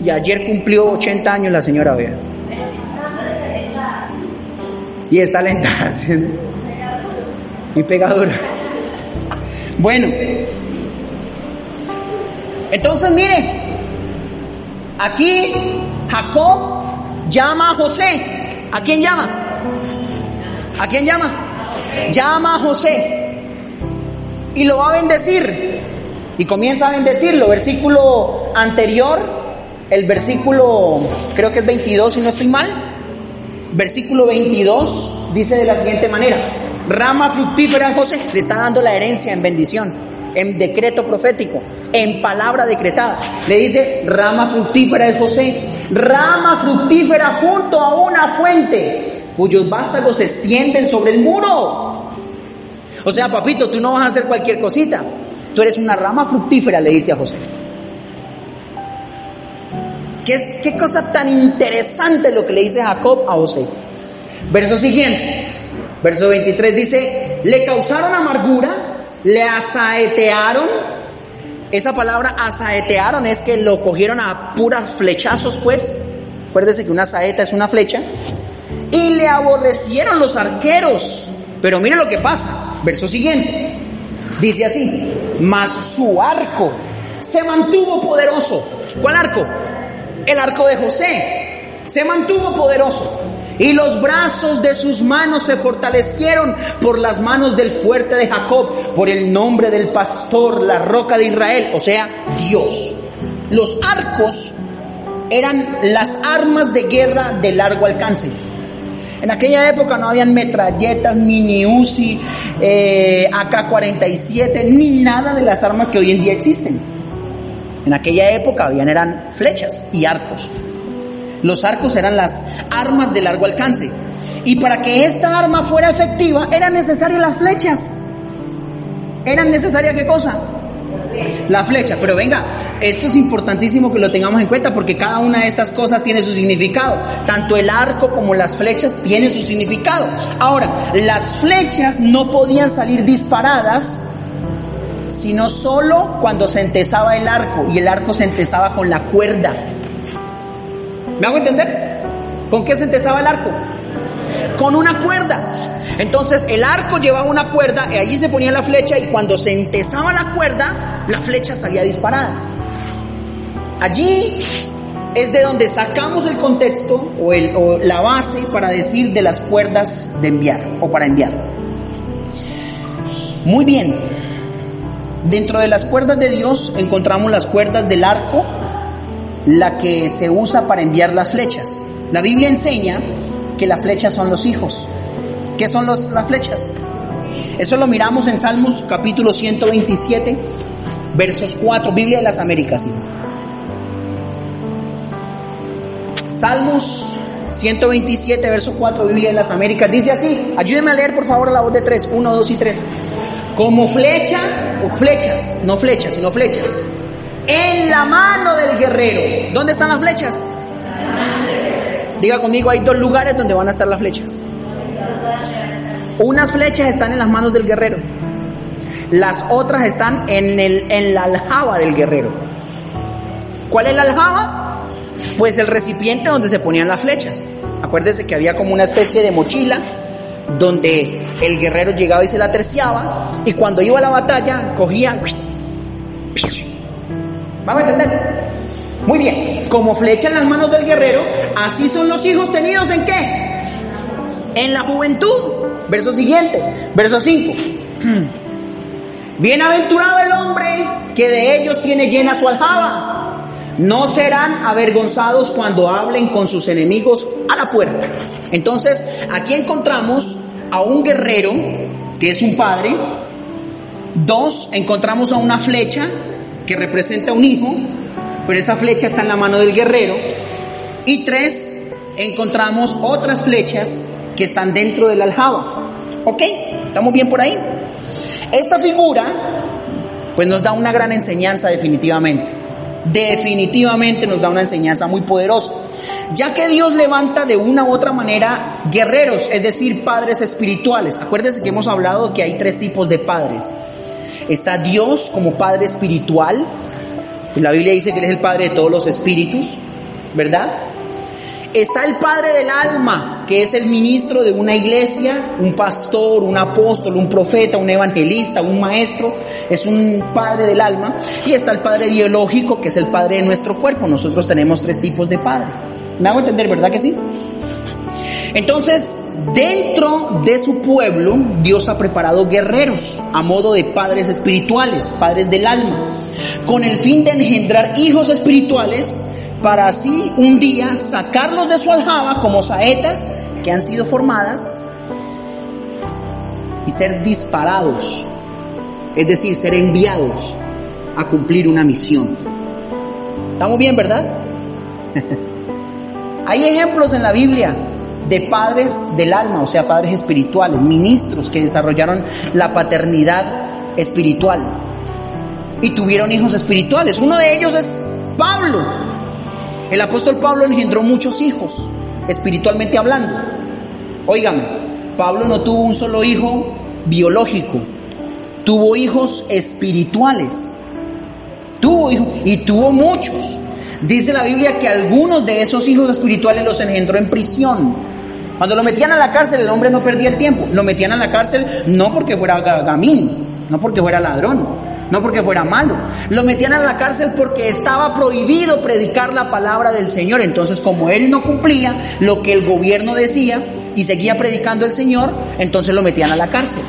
Y ayer cumplió 80 años la señora Bea. Y está lenta. (laughs) Y pegadora. Bueno. Entonces, mire, aquí Jacob llama a José. ¿A quién llama? ¿A quién llama? Llama a José y lo va a bendecir. Y comienza a bendecirlo. Versículo anterior, el versículo, creo que es 22 si no estoy mal. Versículo 22 dice de la siguiente manera, rama fructífera a José, le está dando la herencia en bendición, en decreto profético, en palabra decretada. Le dice, rama fructífera de José, rama fructífera junto a una fuente cuyos vástagos se extienden sobre el muro. O sea, papito, tú no vas a hacer cualquier cosita. Tú eres una rama fructífera, le dice a José. ¿Qué, es, qué cosa tan interesante lo que le dice Jacob a José. Verso siguiente, verso 23 dice, le causaron amargura, le asaetearon. Esa palabra asaetearon es que lo cogieron a puras flechazos, pues. Acuérdese que una saeta es una flecha y le aborrecieron los arqueros. Pero mire lo que pasa, verso siguiente. Dice así, mas su arco se mantuvo poderoso. ¿Cuál arco? El arco de José. Se mantuvo poderoso. Y los brazos de sus manos se fortalecieron por las manos del fuerte de Jacob, por el nombre del pastor, la roca de Israel, o sea, Dios. Los arcos eran las armas de guerra de largo alcance. En aquella época no habían metralletas, mini Uzi, eh, AK-47, ni nada de las armas que hoy en día existen. En aquella época habían eran flechas y arcos. Los arcos eran las armas de largo alcance. Y para que esta arma fuera efectiva eran necesarias las flechas. ¿Eran necesarias qué cosa? La flecha. Pero venga, esto es importantísimo que lo tengamos en cuenta porque cada una de estas cosas tiene su significado. Tanto el arco como las flechas tienen su significado. Ahora, las flechas no podían salir disparadas sino solo cuando se entesaba el arco y el arco se entesaba con la cuerda. ¿Me hago entender? ¿Con qué se entesaba el arco? Con una cuerda. Entonces el arco llevaba una cuerda y allí se ponía la flecha y cuando se entesaba la cuerda, la flecha salía disparada. Allí es de donde sacamos el contexto o la base para decir de las cuerdas de enviar o para enviar. Muy bien, Dentro de las cuerdas de Dios encontramos las cuerdas del arco, la que se usa para enviar las flechas. La Biblia enseña que las flechas son los hijos. ¿Qué son los, las flechas? Eso lo miramos en Salmos capítulo 127, versos 4, Biblia de las Américas. Salmos 127, verso 4, Biblia de las Américas. Dice así, ayúdenme a leer por favor la voz de 3, 1, 2 y 3. Como flecha, o flechas, no flechas, sino flechas. En la mano del guerrero. ¿Dónde están las flechas? Diga conmigo, hay dos lugares donde van a estar las flechas. Unas flechas están en las manos del guerrero. Las otras están en, el, en la aljaba del guerrero. ¿Cuál es la aljaba? Pues el recipiente donde se ponían las flechas. Acuérdese que había como una especie de mochila donde el guerrero llegaba y se la terciaba y cuando iba a la batalla cogía... ¿Vamos a entender? Muy bien, como flecha en las manos del guerrero, así son los hijos tenidos en qué? En la juventud. Verso siguiente, verso 5. (clears throat) Bienaventurado el hombre que de ellos tiene llena su aljaba. No serán avergonzados cuando hablen con sus enemigos a la puerta. Entonces, aquí encontramos a un guerrero, que es un padre. Dos, encontramos a una flecha, que representa un hijo, pero esa flecha está en la mano del guerrero. Y tres, encontramos otras flechas que están dentro del aljaba. ¿Ok? ¿Estamos bien por ahí? Esta figura, pues nos da una gran enseñanza definitivamente. Definitivamente nos da una enseñanza muy poderosa. Ya que Dios levanta de una u otra manera guerreros, es decir, padres espirituales. Acuérdense que hemos hablado que hay tres tipos de padres. Está Dios como padre espiritual. La Biblia dice que Él es el padre de todos los espíritus, ¿verdad? Está el padre del alma, que es el ministro de una iglesia, un pastor, un apóstol, un profeta, un evangelista, un maestro, es un padre del alma. Y está el padre biológico, que es el padre de nuestro cuerpo. Nosotros tenemos tres tipos de padre. ¿Me hago entender, verdad que sí? Entonces, dentro de su pueblo, Dios ha preparado guerreros a modo de padres espirituales, padres del alma, con el fin de engendrar hijos espirituales para así un día sacarlos de su aljaba como saetas que han sido formadas y ser disparados, es decir, ser enviados a cumplir una misión. ¿Estamos bien, verdad? (laughs) Hay ejemplos en la Biblia de padres del alma, o sea, padres espirituales, ministros que desarrollaron la paternidad espiritual y tuvieron hijos espirituales. Uno de ellos es Pablo. El apóstol Pablo engendró muchos hijos, espiritualmente hablando. Óigame, Pablo no tuvo un solo hijo biológico, tuvo hijos espirituales. Tuvo hijos y tuvo muchos. Dice la Biblia que algunos de esos hijos espirituales los engendró en prisión. Cuando lo metían a la cárcel, el hombre no perdía el tiempo. Lo metían a la cárcel no porque fuera gamín, no porque fuera ladrón, no porque fuera malo. Lo metían a la cárcel porque estaba prohibido predicar la palabra del Señor. Entonces, como él no cumplía lo que el gobierno decía y seguía predicando el Señor, entonces lo metían a la cárcel.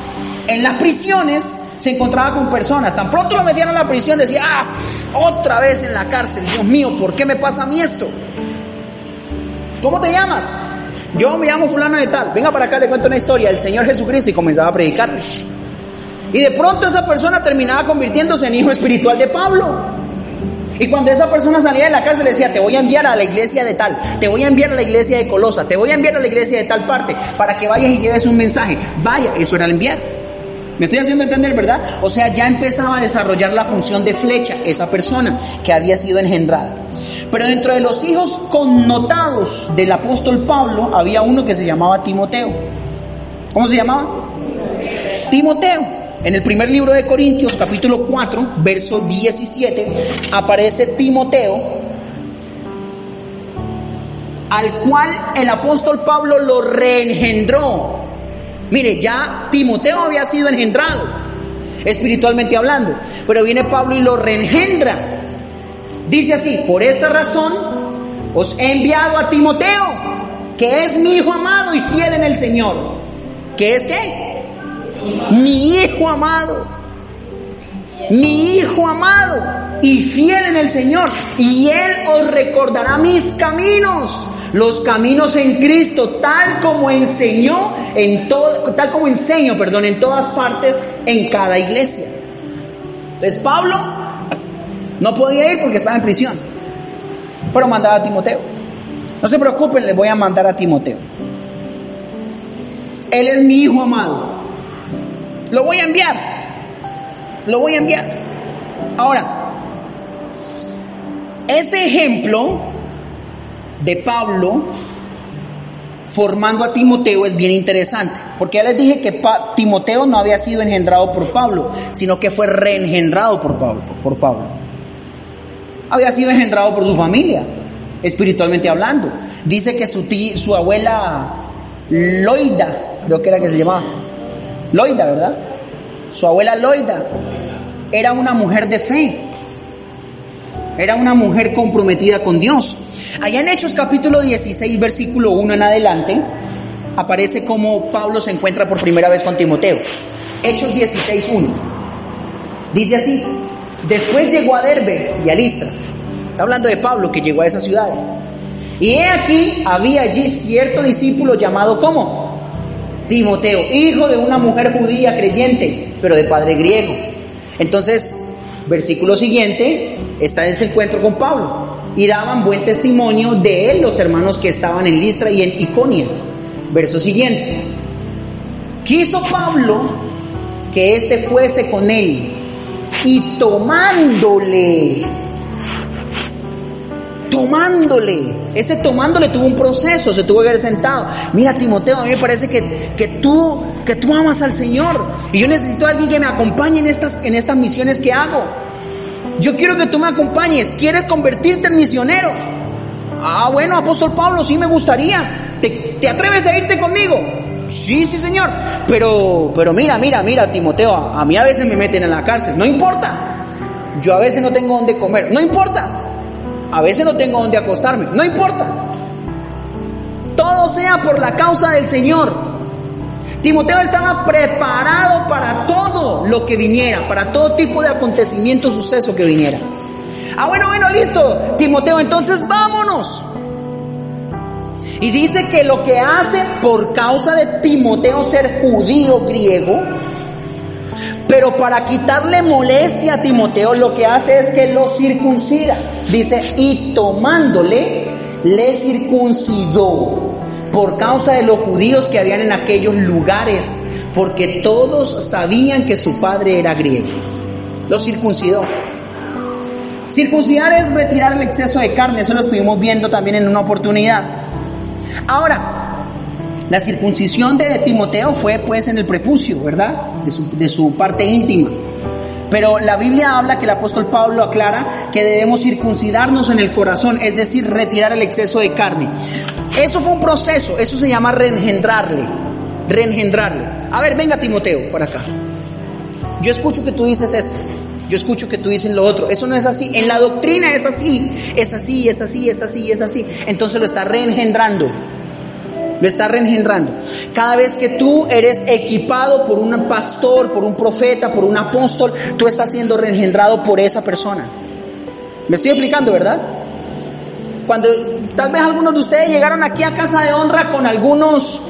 En las prisiones se encontraba con personas. Tan pronto lo metían a la prisión, decía, ah, otra vez en la cárcel. Dios mío, ¿por qué me pasa a mí esto? ¿Cómo te llamas? Yo me llamo fulano de tal. Venga para acá, le cuento una historia del Señor Jesucristo y comenzaba a predicarle. Y de pronto esa persona terminaba convirtiéndose en hijo espiritual de Pablo. Y cuando esa persona salía de la cárcel decía, te voy a enviar a la iglesia de tal, te voy a enviar a la iglesia de Colosa, te voy a enviar a la iglesia de tal parte, para que vayas y lleves un mensaje. Vaya, eso era el enviar. ¿Me estoy haciendo entender, verdad? O sea, ya empezaba a desarrollar la función de flecha esa persona que había sido engendrada. Pero dentro de los hijos connotados del apóstol Pablo había uno que se llamaba Timoteo. ¿Cómo se llamaba? Timoteo. En el primer libro de Corintios, capítulo 4, verso 17, aparece Timoteo, al cual el apóstol Pablo lo reengendró. Mire, ya Timoteo había sido engendrado, espiritualmente hablando, pero viene Pablo y lo reengendra. Dice así, por esta razón os he enviado a Timoteo, que es mi hijo amado y fiel en el Señor. ¿Qué es qué? Mi hijo amado. mi Hijo amado y fiel en el Señor, y Él os recordará mis caminos, los caminos en Cristo, tal como enseñó en todo, tal como enseño, perdón, en todas partes, en cada iglesia. Entonces Pablo no podía ir porque estaba en prisión, pero mandaba a Timoteo. No se preocupen, les voy a mandar a Timoteo. Él es mi hijo amado. Lo voy a enviar. Lo voy a enviar. Ahora, este ejemplo de Pablo formando a Timoteo es bien interesante, porque ya les dije que Timoteo no había sido engendrado por Pablo, sino que fue reengendrado por Pablo, por Pablo. Había sido engendrado por su familia, espiritualmente hablando. Dice que su, su abuela Loida, creo que era que se llamaba, Loida, ¿verdad? Su abuela Loida era una mujer de fe. Era una mujer comprometida con Dios. Allá en Hechos capítulo 16, versículo 1 en adelante, aparece como Pablo se encuentra por primera vez con Timoteo. Hechos 16, 1. Dice así, después llegó a Derbe y a Listra. Está hablando de Pablo que llegó a esas ciudades. Y he aquí, había allí cierto discípulo llamado ¿cómo? Timoteo, hijo de una mujer judía creyente, pero de padre griego. Entonces, versículo siguiente, está en ese encuentro con Pablo y daban buen testimonio de él los hermanos que estaban en Listra y en Iconia. Verso siguiente. Quiso Pablo que éste fuese con él y tomándole, tomándole, ese tomándole tuvo un proceso, se tuvo que haber sentado. Mira Timoteo, a mí me parece que, que, tú, que tú amas al Señor y yo necesito a alguien que me acompañe en estas, en estas misiones que hago. Yo quiero que tú me acompañes. ¿Quieres convertirte en misionero? Ah, bueno, apóstol Pablo, sí me gustaría. ¿Te, atreves a irte conmigo? Sí, sí, señor. Pero, pero mira, mira, mira, Timoteo, a, mí a veces me meten en la cárcel. No importa. Yo a veces no tengo dónde comer. No importa. A veces no tengo dónde acostarme. No importa. Todo sea por la causa del Señor. Timoteo estaba preparado para todo lo que viniera, para todo tipo de acontecimiento, suceso que viniera. Ah, bueno, bueno, listo, Timoteo, entonces vámonos. Y dice que lo que hace por causa de Timoteo ser judío griego, pero para quitarle molestia a Timoteo, lo que hace es que lo circuncida. Dice, y tomándole, le circuncidó por causa de los judíos que habían en aquellos lugares, porque todos sabían que su padre era griego. Lo circuncidó. Circuncidar es retirar el exceso de carne, eso lo estuvimos viendo también en una oportunidad. Ahora, la circuncisión de Timoteo fue pues en el prepucio, ¿verdad? De su, de su parte íntima. Pero la Biblia habla que el apóstol Pablo aclara que debemos circuncidarnos en el corazón, es decir, retirar el exceso de carne. Eso fue un proceso, eso se llama reengendrarle, reengendrarle. A ver, venga Timoteo, para acá. Yo escucho que tú dices esto, yo escucho que tú dices lo otro. Eso no es así. En la doctrina es así, es así, es así, es así, es así. Entonces lo está reengendrando lo está reengendrando. Cada vez que tú eres equipado por un pastor, por un profeta, por un apóstol, tú estás siendo reengendrado por esa persona. Me estoy explicando, ¿verdad? Cuando tal vez algunos de ustedes llegaron aquí a Casa de Honra con algunos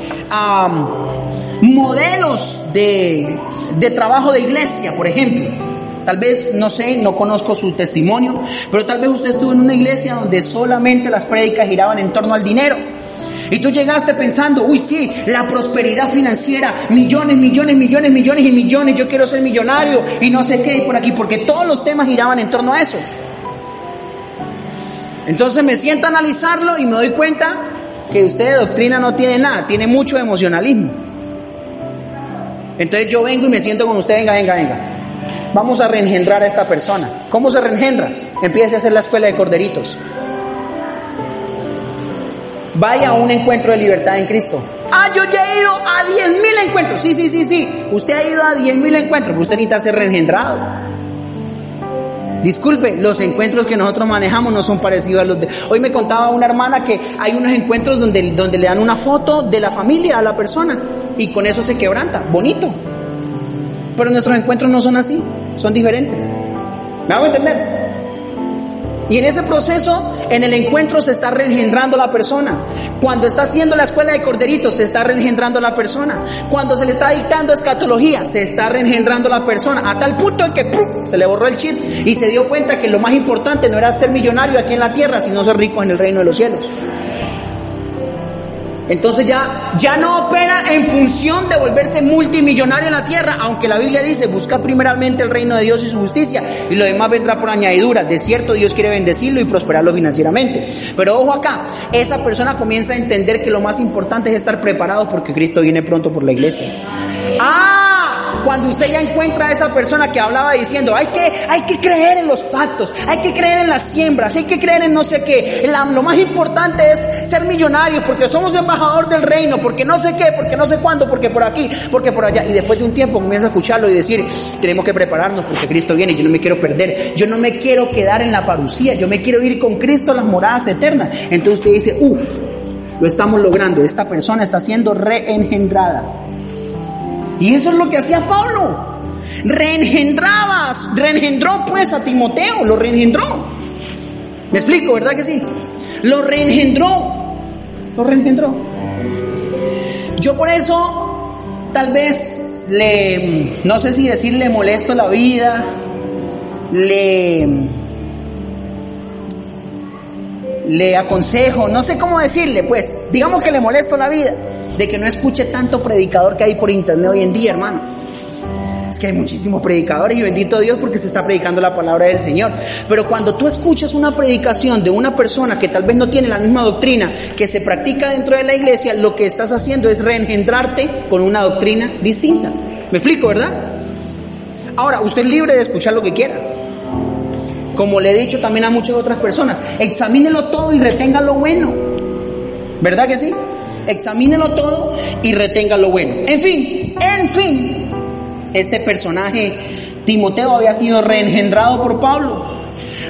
modelos de, de trabajo de iglesia, por ejemplo. Tal vez, no sé, no conozco su testimonio, pero tal vez usted estuvo en una iglesia donde solamente las prédicas giraban en torno al dinero y tú llegaste pensando, uy, sí, la prosperidad financiera, millones, millones, millones, millones y millones, yo quiero ser millonario y no sé qué, y por aquí, porque todos los temas giraban en torno a eso. Entonces me siento a analizarlo y me doy cuenta que usted de doctrina no tiene nada, tiene mucho emocionalismo. Entonces yo vengo y me siento con usted, venga, venga, venga. Vamos a reengendrar a esta persona. ¿Cómo se reengendra? Empiece a hacer la escuela de corderitos. Vaya a un encuentro de libertad en Cristo. Ah, yo ya he ido a 10 mil encuentros. Sí, sí, sí, sí. Usted ha ido a 10 mil encuentros, pero usted necesita ser reengendrado. Disculpe, los encuentros que nosotros manejamos no son parecidos a los de... Hoy me contaba una hermana que hay unos encuentros donde, donde le dan una foto de la familia a la persona y con eso se quebranta. Bonito. Pero nuestros encuentros no son así. son diferentes. ¿Me hago entender? Y en ese proceso, en el encuentro se está reengendrando la persona. Cuando está haciendo la escuela de corderitos, se está reengendrando la persona. Cuando se le está dictando escatología, se está reengendrando la persona. A tal punto en que se le borró el chip y se dio cuenta que lo más importante no era ser millonario aquí en la tierra, sino ser rico en el reino de los cielos. Entonces ya, ya no opera en función de volverse multimillonario en la tierra, aunque la Biblia dice, busca primeramente el reino de Dios y su justicia, y lo demás vendrá por añadidura. De cierto, Dios quiere bendecirlo y prosperarlo financieramente. Pero ojo acá, esa persona comienza a entender que lo más importante es estar preparado porque Cristo viene pronto por la iglesia. ¡Ah! Cuando usted ya encuentra a esa persona que hablaba diciendo, hay que, hay que creer en los pactos, hay que creer en las siembras, hay que creer en no sé qué. lo más importante es ser millonarios porque somos embajador del reino, porque no sé qué, porque no sé cuándo, porque por aquí, porque por allá. Y después de un tiempo comienza a escucharlo y decir, tenemos que prepararnos porque Cristo viene yo no me quiero perder. Yo no me quiero quedar en la parucía, yo me quiero ir con Cristo a las moradas eternas. Entonces usted dice, uff, lo estamos logrando, esta persona está siendo reengendrada. Y eso es lo que hacía Pablo. Reengendrabas, reengendró pues a Timoteo, lo reengendró. ¿Me explico, verdad que sí? Lo reengendró, lo reengendró. Yo por eso tal vez le, no sé si decirle molesto la vida, le, le aconsejo, no sé cómo decirle, pues, digamos que le molesto la vida de que no escuche tanto predicador que hay por internet hoy en día, hermano. Es que hay muchísimos predicadores y bendito Dios porque se está predicando la palabra del Señor. Pero cuando tú escuchas una predicación de una persona que tal vez no tiene la misma doctrina que se practica dentro de la iglesia, lo que estás haciendo es reengendrarte con una doctrina distinta. ¿Me explico, verdad? Ahora, usted es libre de escuchar lo que quiera. Como le he dicho también a muchas otras personas, examínelo todo y retenga lo bueno. ¿Verdad que sí? Examínelo todo y retenga lo bueno. En fin, en fin, este personaje, Timoteo, había sido reengendrado por Pablo.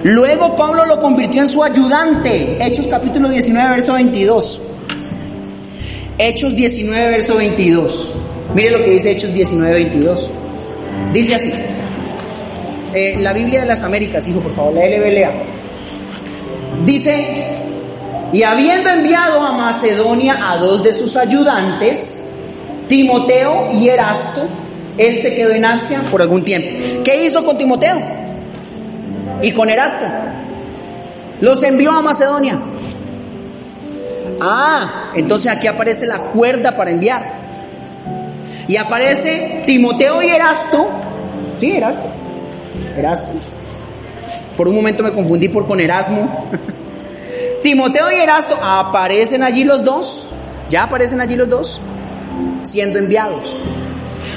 Luego Pablo lo convirtió en su ayudante. Hechos capítulo 19, verso 22. Hechos 19, verso 22. Mire lo que dice Hechos 19, 22. Dice así. Eh, la Biblia de las Américas, hijo, por favor, la LBLA. Dice, y habiendo enviado a Macedonia a dos de sus ayudantes, Timoteo y Erasto, él se quedó en Asia por algún tiempo. ¿Qué hizo con Timoteo? Y con Erasto. Los envió a Macedonia. Ah, entonces aquí aparece la cuerda para enviar. Y aparece Timoteo y Erasto. Sí, Erasto. Erasto. Por un momento me confundí por con Erasmo. (laughs) Timoteo y Erasto aparecen allí los dos, ya aparecen allí los dos, siendo enviados.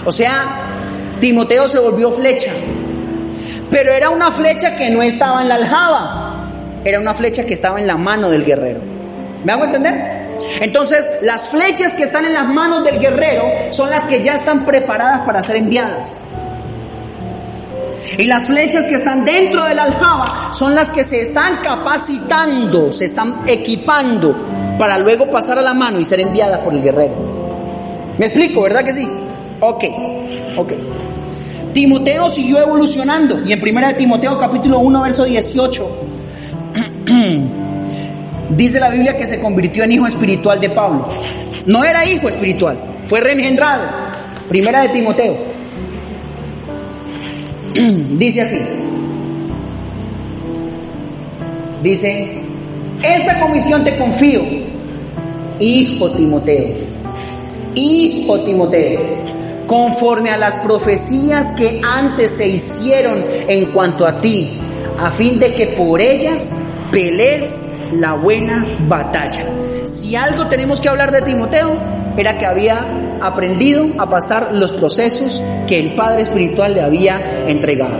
O sea, Timoteo se volvió flecha, pero era una flecha que no estaba en la aljaba, era una flecha que estaba en la mano del guerrero. ¿Me hago entender? Entonces, las flechas que están en las manos del guerrero son las que ya están preparadas para ser enviadas. Y las flechas que están dentro de la aljaba son las que se están capacitando, se están equipando para luego pasar a la mano y ser enviadas por el guerrero. ¿Me explico, verdad que sí? Ok, ok. Timoteo siguió evolucionando y en 1 Timoteo capítulo 1 verso 18 (clears throat) dice la Biblia que se convirtió en hijo espiritual de Pablo. No era hijo espiritual, fue reengendrado. Primera de Timoteo (clears throat) Dice así. Dice, esta comisión te confío, hijo Timoteo, hijo Timoteo, conforme a las profecías que antes se hicieron en cuanto a ti, a fin de que por ellas pelees la buena batalla. Si algo tenemos que hablar de Timoteo, era que había aprendido a pasar los procesos que el Padre Espiritual le había entregado.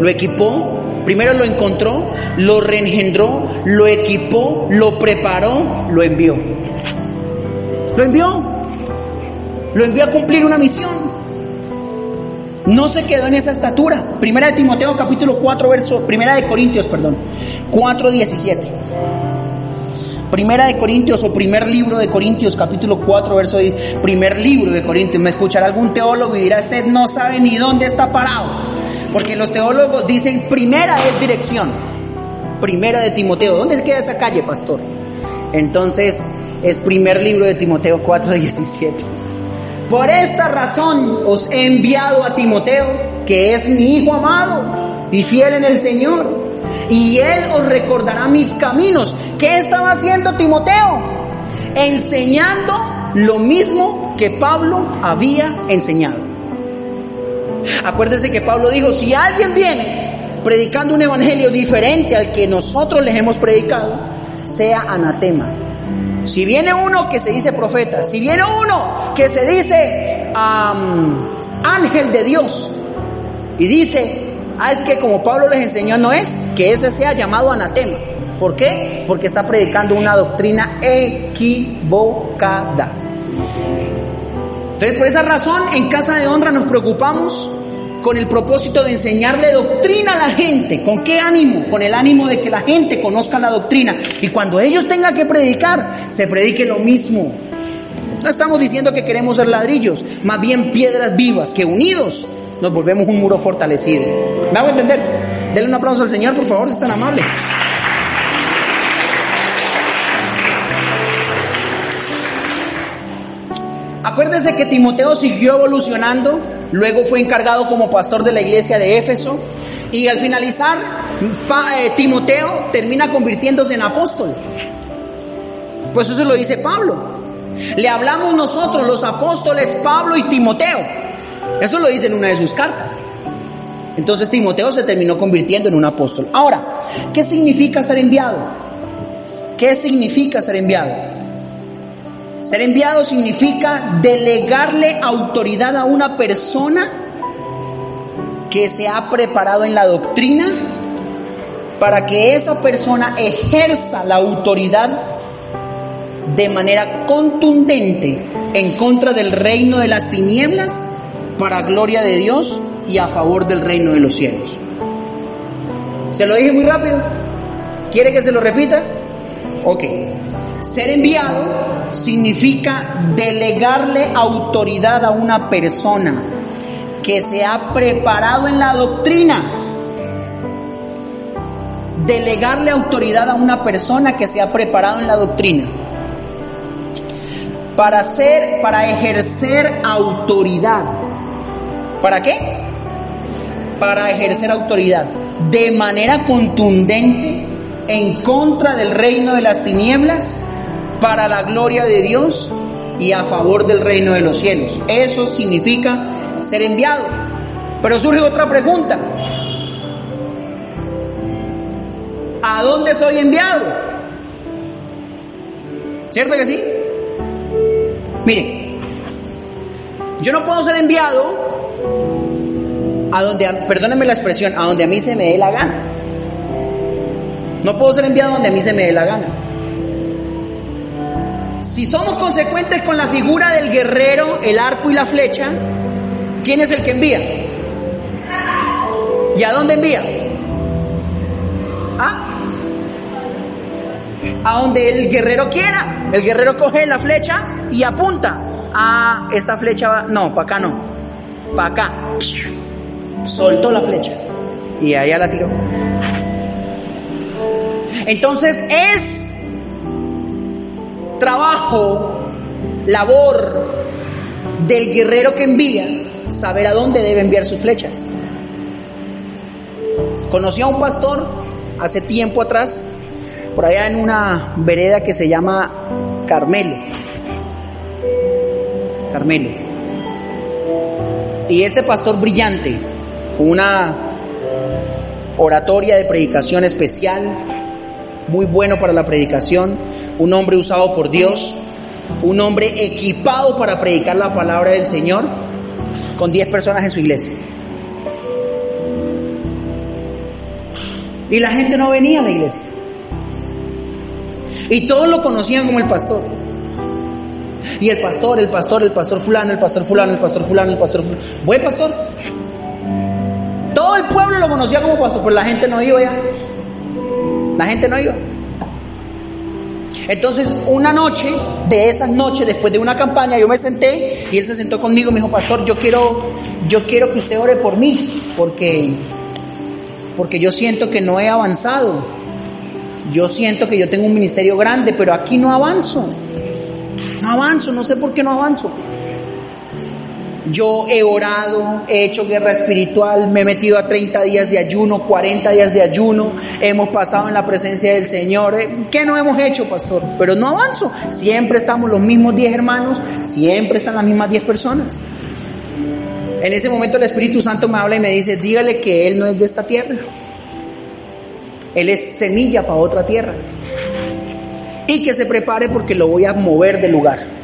Lo equipó, primero lo encontró, lo reengendró, lo equipó, lo preparó, lo envió. Lo envió. Lo envió a cumplir una misión. No se quedó en esa estatura. Primera de Timoteo capítulo 4 verso, primera de Corintios, perdón, 4 17. Primera de Corintios o primer libro de Corintios, capítulo 4, verso 10. Primer libro de Corintios. Me escuchará algún teólogo y dirá, usted no sabe ni dónde está parado. Porque los teólogos dicen primera es dirección. Primera de Timoteo. ¿Dónde queda esa calle, pastor? Entonces es primer libro de Timoteo 4:17. Por esta razón os he enviado a Timoteo, que es mi hijo amado y fiel en el Señor. Y él os recordará mis caminos. ¿Qué estaba haciendo Timoteo? Enseñando lo mismo que Pablo había enseñado. Acuérdese que Pablo dijo, si alguien viene predicando un evangelio diferente al que nosotros les hemos predicado, sea anatema. Si viene uno que se dice profeta, si viene uno que se dice ángel de Dios y dice, ah, es que como Pablo les enseñó no es, que ese sea llamado anatema. ¿Por qué? Porque está predicando una doctrina equivocada. Entonces, por esa razón, en Casa de Honra nos preocupamos con el propósito de enseñarle doctrina a la gente. ¿Con qué ánimo? Con el ánimo de que la gente conozca la doctrina. Y cuando ellos tengan que predicar, se predique lo mismo. No estamos diciendo que queremos ser ladrillos, más bien piedras vivas, que unidos nos volvemos un muro fortalecido. ¿Me hago entender? Denle un aplauso al Señor, por favor, si es tan amable. Acuérdese que Timoteo siguió evolucionando luego fue encargado como pastor de la iglesia de Éfeso y al finalizar eh, Timoteo termina convirtiéndose en apóstol. Pues eso lo dice Pablo. Le hablamos nosotros, los apóstoles Pablo y Timoteo. Eso lo dice en una de sus cartas. Entonces Timoteo se terminó convirtiendo en un apóstol. Ahora, ¿qué significa ser enviado? ¿Qué significa ser enviado? Ser enviado significa delegarle autoridad a una persona que se ha preparado en la doctrina para que esa persona ejerza la autoridad de manera contundente en contra del reino de las tinieblas para gloria de Dios y a favor del reino de los cielos. ¿Se lo dije muy rápido? ¿Quiere que se lo repita? Ok. Ser enviado significa delegarle autoridad a una persona que se ha preparado en la doctrina. Delegarle autoridad a una persona que se ha preparado en la doctrina. Para hacer, para ejercer autoridad. ¿Para qué? Para ejercer autoridad de manera contundente en contra del reino de las tinieblas para la gloria de Dios y a favor del reino de los cielos. Eso significa ser enviado. Pero surge otra pregunta. ¿A dónde soy enviado? ¿Cierto que sí? Mire, yo no puedo ser enviado a donde, perdónenme la expresión, a donde a mí se me dé la gana. No puedo ser enviado donde a mí se me dé la gana. Si somos consecuentes con la figura del guerrero, el arco y la flecha, ¿quién es el que envía? ¿Y a dónde envía? ¿Ah? A donde el guerrero quiera. El guerrero coge la flecha y apunta. Ah, esta flecha va. No, para acá no. Para acá. Soltó la flecha. Y allá la tiró. Entonces es trabajo, labor del guerrero que envía, saber a dónde debe enviar sus flechas. Conocí a un pastor hace tiempo atrás, por allá en una vereda que se llama Carmelo. Carmelo. Y este pastor brillante, una oratoria de predicación especial, muy bueno para la predicación, un hombre usado por Dios, un hombre equipado para predicar la palabra del Señor, con 10 personas en su iglesia. Y la gente no venía a la iglesia. Y todos lo conocían como el pastor. Y el pastor, el pastor, el pastor fulano, el pastor fulano, el pastor fulano, el pastor fulano. Buen pastor. El pueblo lo conocía como pastor, pero la gente no iba ya. La gente no iba. Entonces, una noche, de esas noches, después de una campaña, yo me senté y él se sentó conmigo y me dijo, pastor, yo quiero, yo quiero que usted ore por mí, porque, porque yo siento que no he avanzado. Yo siento que yo tengo un ministerio grande, pero aquí no avanzo. No avanzo, no sé por qué no avanzo. Yo he orado, he hecho guerra espiritual, me he metido a 30 días de ayuno, 40 días de ayuno, hemos pasado en la presencia del Señor. Eh, ¿Qué no hemos hecho, pastor? Pero no avanzo. Siempre estamos los mismos 10 hermanos, siempre están las mismas 10 personas. En ese momento el Espíritu Santo me habla y me dice, dígale que Él no es de esta tierra. Él es semilla para otra tierra. Y que se prepare porque lo voy a mover de lugar.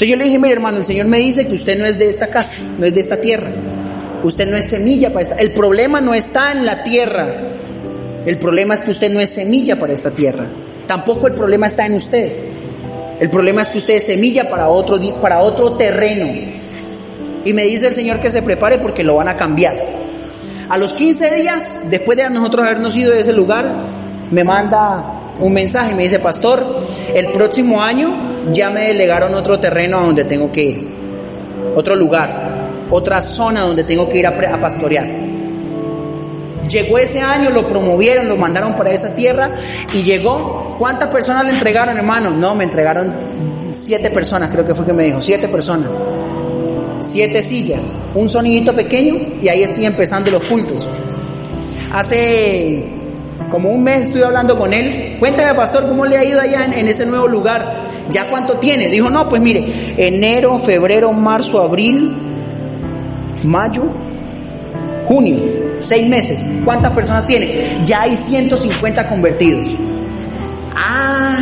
Entonces yo le dije, mire hermano, el Señor me dice que usted no es de esta casa, no es de esta tierra. Usted no es semilla para esta. El problema no está en la tierra. El problema es que usted no es semilla para esta tierra. Tampoco el problema está en usted. El problema es que usted es semilla para otro, para otro terreno. Y me dice el Señor que se prepare porque lo van a cambiar. A los 15 días, después de nosotros habernos ido de ese lugar, me manda un mensaje y me dice, pastor, el próximo año ya me delegaron otro terreno a donde tengo que ir, otro lugar, otra zona donde tengo que ir a, pastorear. Llegó ese año, lo promovieron, lo mandaron para esa tierra y llegó. ¿Cuántas personas le entregaron, hermano? No, me entregaron siete personas, creo que fue que me dijo, siete personas. Siete sillas, un sonidito pequeño y ahí estoy empezando los cultos. Hace como un mes estuve hablando con él. Cuéntame, pastor, cómo le ha ido allá en, ese nuevo lugar. ¿Ya cuánto tiene? Dijo, no, pues mire, enero, febrero, marzo, abril, mayo, junio, seis meses. ¿Cuántas personas tiene? Ya hay 150 convertidos. Ah,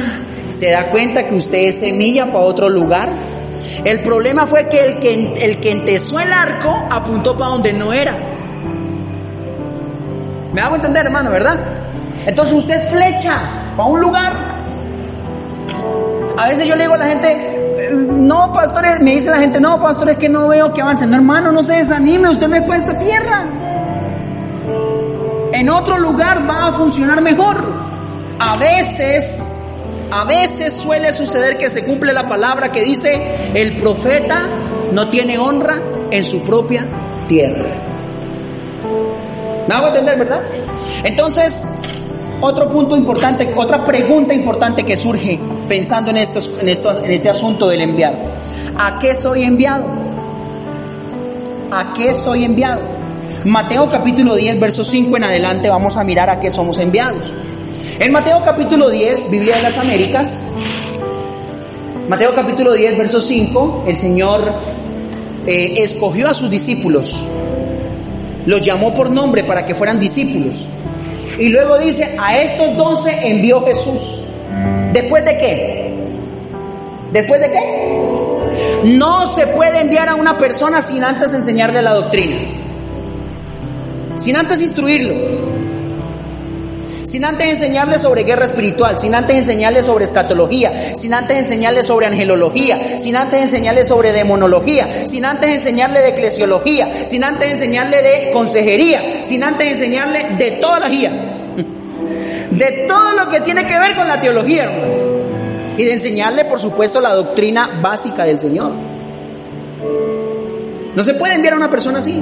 ¿se da cuenta que usted es semilla para otro lugar? El problema fue que el que, el que empezó el arco apuntó para donde no era. ¿Me hago entender, hermano, verdad? Entonces usted es flecha para un lugar. A veces yo le digo a la gente, no, pastores, me dice la gente, no, pastores, que no veo que avancen. No, hermano, no se desanime, usted no es para esta tierra. En otro lugar va a funcionar mejor. A veces, a veces suele suceder que se cumple la palabra que dice, el profeta no tiene honra en su propia tierra. ¿Me hago entender, verdad? Entonces, otro punto importante, otra pregunta importante que surge pensando en, estos, en, esto, en este asunto del enviado. ¿A qué soy enviado? ¿A qué soy enviado? Mateo capítulo 10, verso 5 en adelante vamos a mirar a qué somos enviados. En Mateo capítulo 10, Biblia de las Américas, Mateo capítulo 10, verso 5, el Señor eh, escogió a sus discípulos, los llamó por nombre para que fueran discípulos. Y luego dice, a estos doce envió Jesús. ¿Después de qué? ¿Después de qué? No se puede enviar a una persona sin antes enseñarle la doctrina. Sin antes instruirlo. Sin antes enseñarle sobre guerra espiritual, sin antes enseñarle sobre escatología, sin antes enseñarle sobre angelología, sin antes enseñarle sobre demonología, sin antes enseñarle de eclesiología, sin antes enseñarle de consejería, sin antes enseñarle de toda la guía de todo lo que tiene que ver con la teología. Y de enseñarle, por supuesto, la doctrina básica del Señor. No se puede enviar a una persona así.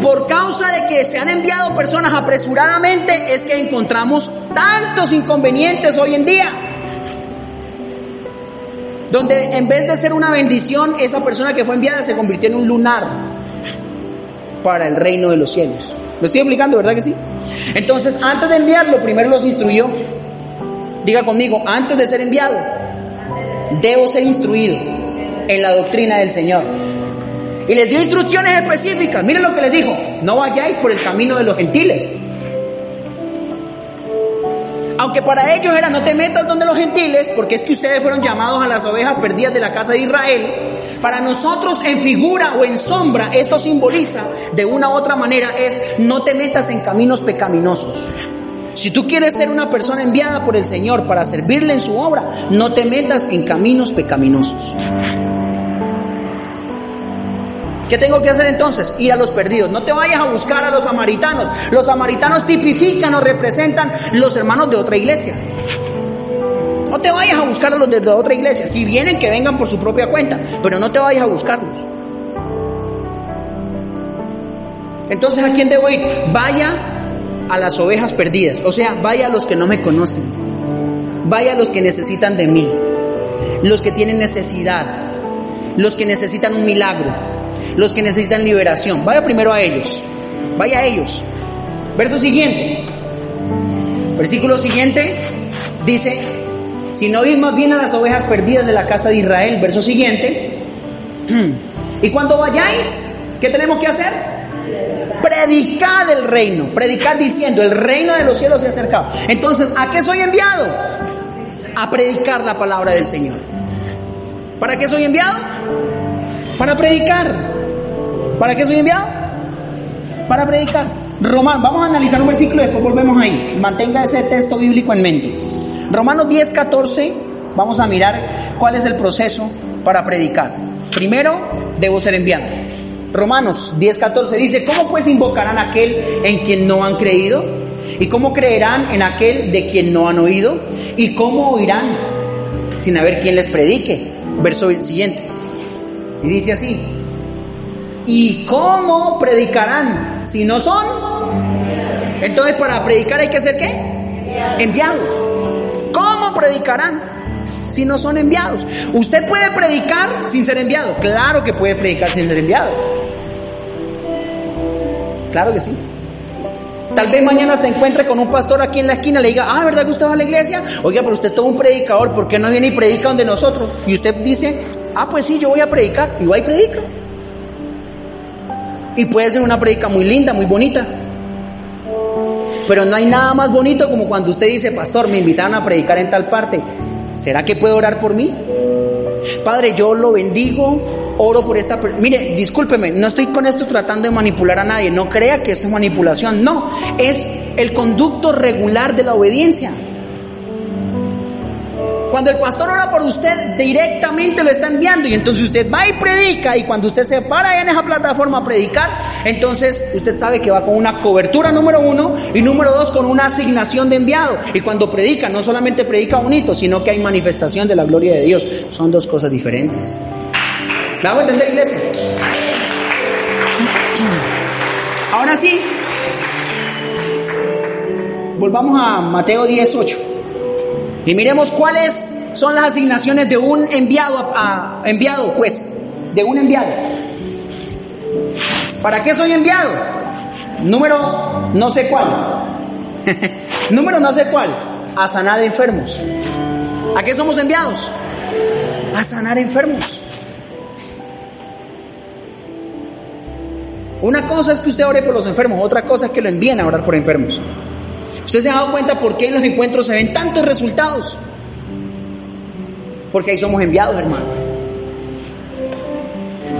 Por causa de que se han enviado personas apresuradamente, es que encontramos tantos inconvenientes hoy en día. Donde en vez de ser una bendición, esa persona que fue enviada se convirtió en un lunar para el reino de los cielos. ¿Lo estoy explicando, verdad que sí? Entonces, antes de enviarlo, primero los instruyó. Diga conmigo, antes de ser enviado, debo ser instruido en la doctrina del Señor. Y les dio instrucciones específicas. Miren lo que les dijo, no vayáis por el camino de los gentiles. Aunque para ellos era no te metas donde los gentiles, porque es que ustedes fueron llamados a las ovejas perdidas de la casa de Israel. Para nosotros en figura o en sombra esto simboliza de una u otra manera es no te metas en caminos pecaminosos. Si tú quieres ser una persona enviada por el Señor para servirle en su obra, no te metas en caminos pecaminosos. ¿Qué tengo que hacer entonces? Ir a los perdidos. No te vayas a buscar a los samaritanos. Los samaritanos tipifican o representan los hermanos de otra iglesia. Te vayas a buscar a los de otra iglesia. Si vienen, que vengan por su propia cuenta, pero no te vayas a buscarlos. Entonces, ¿a quién debo ir? Vaya a las ovejas perdidas, o sea, vaya a los que no me conocen, vaya a los que necesitan de mí, los que tienen necesidad, los que necesitan un milagro, los que necesitan liberación. Vaya primero a ellos, vaya a ellos. Verso siguiente, versículo siguiente dice, si no oís más bien a las ovejas perdidas de la casa de Israel, verso siguiente, (clears throat) y cuando vayáis, ¿qué tenemos que hacer? Predicad el reino, predicad diciendo, el reino de los cielos se ha acercado. Entonces, ¿a qué soy enviado? A predicar la palabra del Señor. ¿Para qué soy enviado? Para predicar. ¿Para qué soy enviado? Para predicar. Román, vamos a analizar un versículo y después volvemos ahí. Mantenga ese texto bíblico en mente. Romanos 10, 14, vamos a mirar cuál es el proceso para predicar. Primero, debo ser enviado. Romanos 10:14 dice, ¿cómo pues invocarán a aquel en quien no han creído? ¿Y cómo creerán en aquel de quien no han oído? ¿Y cómo oirán sin haber quien les predique? Verso siguiente. Y dice así, ¿y cómo predicarán si no son? Entonces para predicar hay que ser qué? Enviados. ¿Cómo predicarán? si no son enviados. ¿Usted puede predicar sin ser enviado? Claro que puede predicar sin ser enviado. Claro que sí. Tal vez mañana se encuentre con un pastor aquí en la esquina y le diga, ah, ¿verdad que usted va a la iglesia? Oiga, pero usted es todo un predicador, ¿por qué no viene y predica donde nosotros? Y usted dice, ah, pues sí, yo voy a predicar. Y va y predica. Y puede ser una predica muy linda, muy bonita. Pero no hay nada más bonito como cuando usted dice, pastor, me invitaron a predicar en tal parte. ¿Será que puede orar por mí? Padre, yo lo bendigo, oro por esta persona. Mire, discúlpeme, no estoy con esto tratando de manipular a nadie, no crea que esto es manipulación, no, es el conducto regular de la obediencia. Cuando el pastor ora por usted, directamente lo está enviando y entonces usted va y predica y cuando usted se para en esa plataforma a predicar, entonces usted sabe que va con una cobertura número uno y número dos con una asignación de enviado. Y cuando predica, no solamente predica bonito, sino que hay manifestación de la gloria de Dios. Son dos cosas diferentes. ¿Me hago entender, iglesia? Ahora sí, volvamos a Mateo 18. Y miremos cuáles son las asignaciones de un enviado a, enviado, pues, de un enviado. ¿Para qué soy enviado? Número no sé cuál. (laughs) Número no sé cuál. A sanar enfermos. ¿A qué somos enviados? A sanar enfermos. Una cosa es que usted ore por los enfermos, otra cosa es que lo envíen a orar por enfermos. ¿Usted se ha dado cuenta por qué en los encuentros se ven tantos resultados? Porque ahí somos enviados, hermano.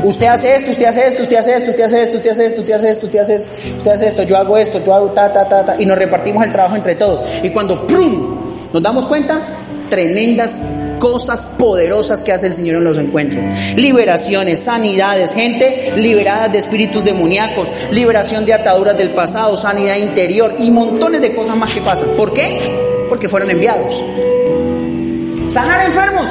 Usted hace esto, usted hace esto, usted hace esto, usted hace esto, usted hace esto, usted hace esto, usted hace esto, usted hace esto, yo hago esto, yo hago ta, ta, ta, ta, y nos repartimos el trabajo entre todos. Y cuando ¡prum! nos damos cuenta, tremendas cosas poderosas que hace el Señor en los encuentros. Liberaciones, sanidades, gente liberada de espíritus demoníacos, liberación de ataduras del pasado, sanidad interior y montones de cosas más que pasan. ¿Por qué? Porque fueron enviados. Sanar enfermos,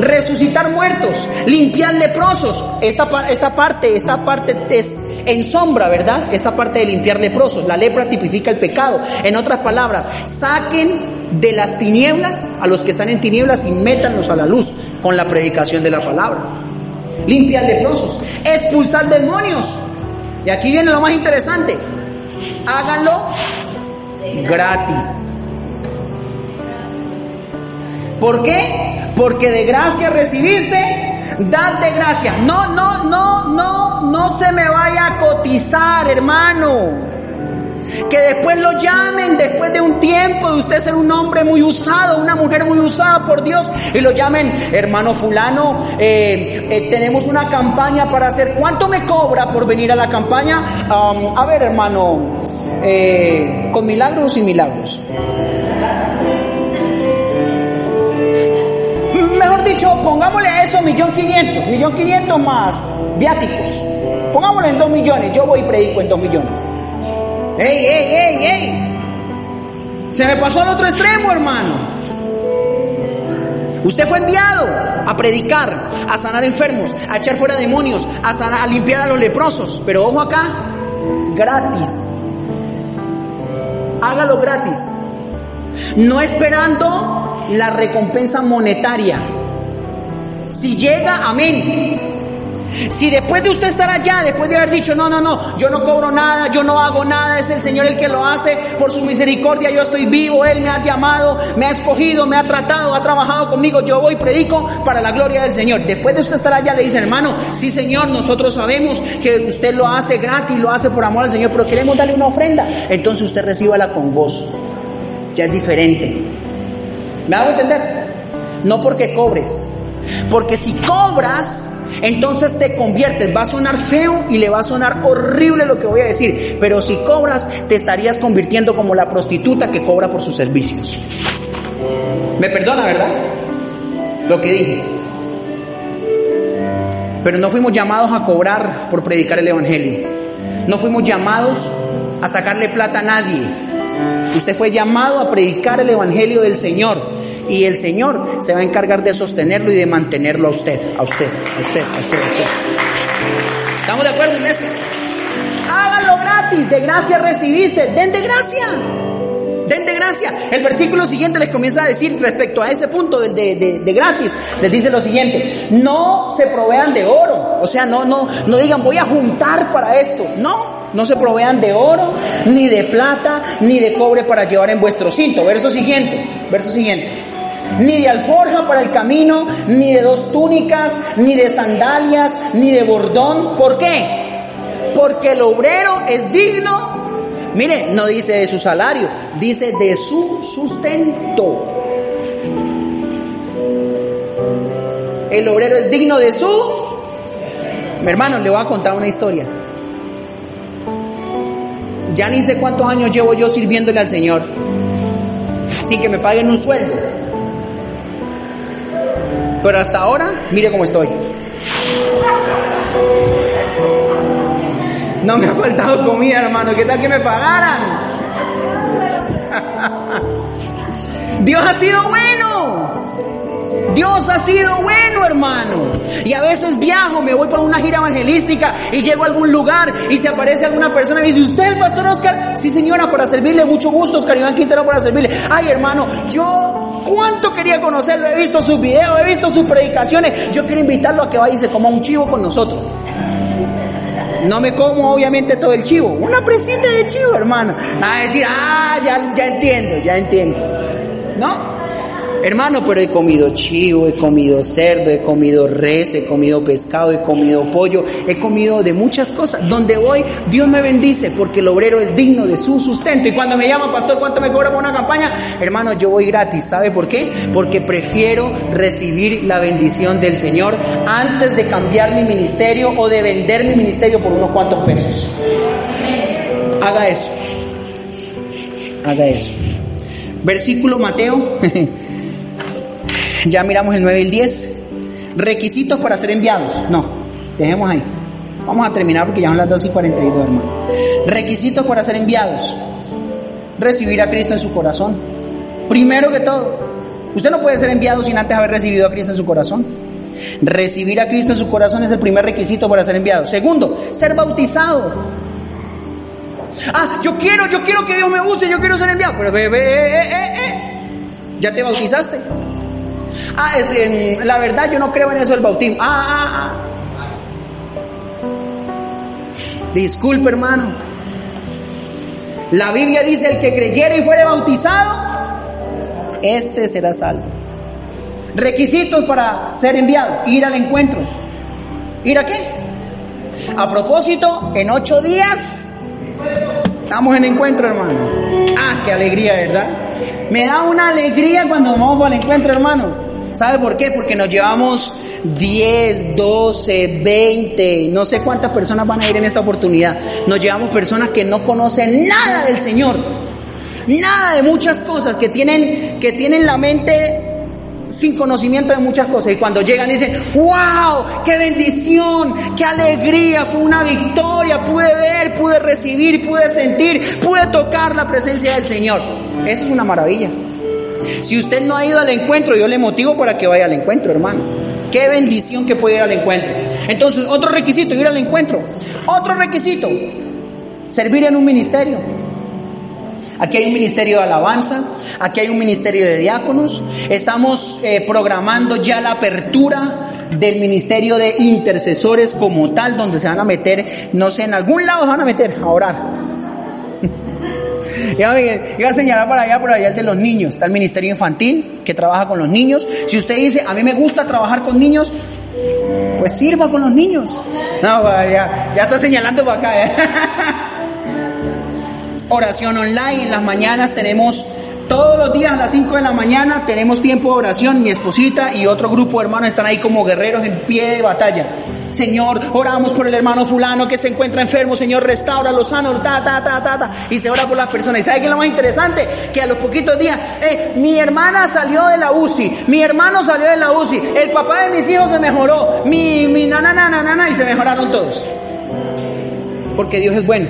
resucitar muertos, limpiar leprosos. Esta, esta parte, esta parte es en sombra, ¿verdad? Esta parte de limpiar leprosos. La lepra tipifica el pecado. En otras palabras, saquen de las tinieblas a los que están en tinieblas y métanlos a la luz con la predicación de la palabra. Limpiar leprosos, expulsar demonios. Y aquí viene lo más interesante. Háganlo gratis. ¿Por qué? Porque de gracia recibiste, dad de gracia. No, no, no, no, no se me vaya a cotizar, hermano. Que después lo llamen después de un tiempo de usted ser un hombre muy usado, una mujer muy usada por Dios, y lo llamen, hermano fulano, eh, eh, tenemos una campaña para hacer, ¿cuánto me cobra por venir a la campaña? a ver, hermano, eh, con milagros y milagros. Eso millón quinientos, millón quinientos más viáticos. Pongámosle en dos millones, yo voy y predico en dos millones. ¡Ey, ey, ey, ey! Se me pasó al otro extremo, hermano. Usted fue enviado a predicar, a sanar enfermos, a echar fuera demonios, a, a limpiar a los leprosos. Pero ojo acá, gratis. Hágalo gratis. No esperando la recompensa monetaria. Si llega, amén. Si después de usted estar allá, después de haber dicho, no, no, no, yo no cobro nada, yo no hago nada, es el Señor el que lo hace, por su misericordia yo estoy vivo, Él me ha llamado, me ha escogido, me ha tratado, ha trabajado conmigo, yo voy predico para la gloria del Señor. Después de usted estar allá, le dice, hermano, sí Señor, nosotros sabemos que usted lo hace gratis, lo hace por amor al Señor, pero queremos darle una ofrenda. Entonces usted recíbala con gozo. Ya es diferente. ¿Me hago entender? No porque cobres, porque si cobras, entonces te conviertes. Va a sonar feo y le va a sonar horrible lo que voy a decir, pero si cobras, te estarías convirtiendo como la prostituta que cobra por sus servicios. ¿Me perdona, verdad? Lo que dije. Pero no fuimos llamados a cobrar por predicar el Evangelio. No fuimos llamados a sacarle plata a nadie. Usted fue llamado a predicar el Evangelio del Señor y el Señor se va a encargar de sostenerlo y de mantenerlo a usted, a usted, a usted, a usted, a usted. ¿Estamos de acuerdo, iglesia? Hágalo gratis, de gracia recibiste, den de gracia. Den de gracia. El versículo siguiente les comienza a decir respecto a ese punto de, de, de, gratis. Les dice lo siguiente, no se provean de oro. O sea, no, no, no digan voy a juntar para esto. No, no se provean de oro, ni de plata, ni de cobre para llevar en vuestro cinto. Verso siguiente, verso siguiente ni de alforja para el camino, ni de dos túnicas, ni de sandalias, ni de bordón. ¿Por qué? Porque el obrero es digno, mire, no dice de su salario, dice de su sustento. El obrero es digno de su... Mi hermano, le voy a contar una historia. Ya ni sé cuántos años llevo yo sirviéndole al Señor, sin que me paguen un sueldo. Pero hasta ahora, mire cómo estoy. No me ha faltado comida, hermano. ¿Qué tal que me pagaran? (laughs) Dios ha sido bueno. Dios ha sido bueno, hermano. Y a veces viajo, me voy por una gira evangelística y llego a algún lugar y se aparece alguna persona y dice, ¿usted el pastor Oscar? Sí, señora, para servirle. Mucho gusto, Oscar Iván Quintero, para servirle. Ay, hermano, yo ¿Cuánto quería conocerlo? He visto sus videos, he visto sus predicaciones. Yo quiero invitarlo a que vaya y se coma un chivo con nosotros. No me como obviamente todo el chivo, una presita de chivo, hermano. A decir, ah, ya, ya entiendo, ya entiendo. ¿No? Hermano, pero he comido chivo, he comido cerdo, he comido res, he comido pescado, he comido pollo, he comido de muchas cosas. Donde voy, Dios me bendice porque el obrero es digno de su sustento. Y cuando me llama, pastor, ¿cuánto me cobra por una campaña? Hermano, yo voy gratis. ¿Sabe por qué? Porque prefiero recibir la bendición del Señor antes de cambiar mi ministerio o de vender mi ministerio por unos cuantos pesos. Haga eso. Haga eso. Versículo Mateo (laughs) Ya miramos el 9 y el 10. Requisitos para ser enviados. No, dejemos ahí. Vamos a terminar porque ya son las 2 y 42, hermano. Requisitos para ser enviados. Recibir a Cristo en su corazón. Primero que todo, usted no puede ser enviado sin antes haber recibido a Cristo en su corazón. Recibir a Cristo en su corazón es el primer requisito para ser enviado. Segundo, ser bautizado. Ah, yo quiero, yo quiero que Dios me use, yo quiero ser enviado. Pero, eh, eh, eh, ¿ya te bautizaste? Ah, es, la verdad yo no creo en eso del bautismo. Ah, ah, ah. Disculpe, hermano. La Biblia dice, el que creyere y fuere bautizado, este será salvo. Requisitos para ser enviado, ir al encuentro. ¿Ir a qué? A propósito, en ocho días estamos en encuentro, hermano. Ah, qué alegría, ¿verdad? Me da una alegría cuando vamos al encuentro, hermano. ¿Sabe por qué? Porque nos llevamos 10, 12, 20, no sé cuántas personas van a ir en esta oportunidad. Nos llevamos personas que no conocen nada del Señor, nada de muchas cosas, que tienen, que tienen la mente sin conocimiento de muchas cosas. Y cuando llegan dicen, wow, qué bendición, qué alegría, fue una victoria, pude ver, pude recibir, pude sentir, pude tocar la presencia del Señor. Eso es una maravilla. Si usted no ha ido al encuentro, yo le motivo para que vaya al encuentro, hermano. Qué bendición que puede ir al encuentro. Entonces, otro requisito, ir al encuentro. Otro requisito, servir en un ministerio. Aquí hay un ministerio de alabanza, aquí hay un ministerio de diáconos. Estamos eh, programando ya la apertura del ministerio de intercesores como tal, donde se van a meter, no sé, en algún lado se van a meter a orar. (laughs) Iba a señalar para allá, por allá de los niños. Está el ministerio infantil que trabaja con los niños. Si usted dice, a mí me gusta trabajar con niños, pues sirva con los niños. No, ya, ya está señalando para acá. ¿eh? (laughs) Oración online. En las mañanas tenemos todos los días a las 5 de la mañana tenemos tiempo de oración, mi esposita y otro grupo de hermanos están ahí como guerreros en pie de batalla. Señor, oramos por el hermano fulano que se encuentra enfermo, Señor, restaura, los sanos, ta, ta, ta, ta, ta, y se ora por las personas. ¿Y sabe qué es lo más interesante? Que a los poquitos días, eh, mi hermana salió de la UCI, mi hermano salió de la UCI, el papá de mis hijos se mejoró, mi, mi nana, nana, nana, y se mejoraron todos. Porque Dios es bueno.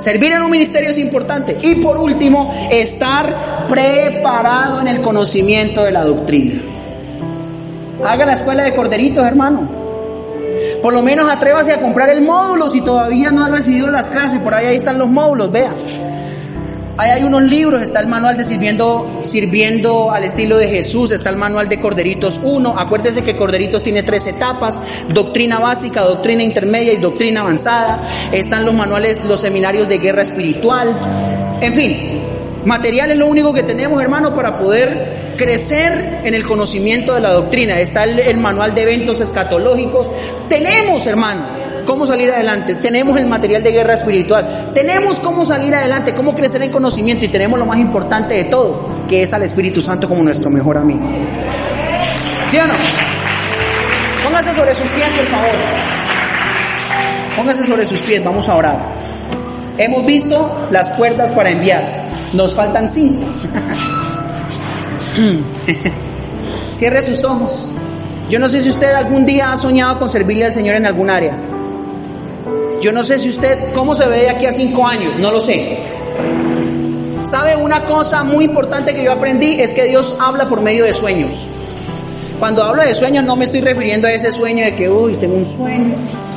Servir en un ministerio es importante. Y por último, estar preparado en el conocimiento de la doctrina. Haga la escuela de corderitos, hermano. Por lo menos atrévase a comprar el módulo si todavía no ha recibido las clases. Por ahí, ahí están los módulos, vea. Ahí hay unos libros, está el manual de sirviendo, sirviendo al estilo de Jesús, está el manual de Corderitos 1. Acuérdese que Corderitos tiene tres etapas, doctrina básica, doctrina intermedia y doctrina avanzada. Están los manuales, los seminarios de guerra espiritual. En fin, material es lo único que tenemos, hermano, para poder crecer en el conocimiento de la doctrina. Está el, el manual de eventos escatológicos. Tenemos, hermano, cómo salir adelante, tenemos el material de guerra espiritual, tenemos cómo salir adelante, cómo crecer en conocimiento y tenemos lo más importante de todo, que es al Espíritu Santo como nuestro mejor amigo. ¿Sí o no? Póngase sobre sus pies, por favor. Póngase sobre sus pies, vamos a orar. Hemos visto las cuerdas para enviar, nos faltan cinco. (laughs) (clears throat) Cierre sus ojos. Yo no sé si usted algún día ha soñado con servirle al Señor en algún área. Yo no sé si usted, ¿cómo se ve de aquí a cinco años? No lo sé. ¿Sabe una cosa muy importante que yo aprendí? Es que Dios habla por medio de sueños. Cuando hablo de sueños no me estoy refiriendo a ese sueño de que, uy, tengo un sueño.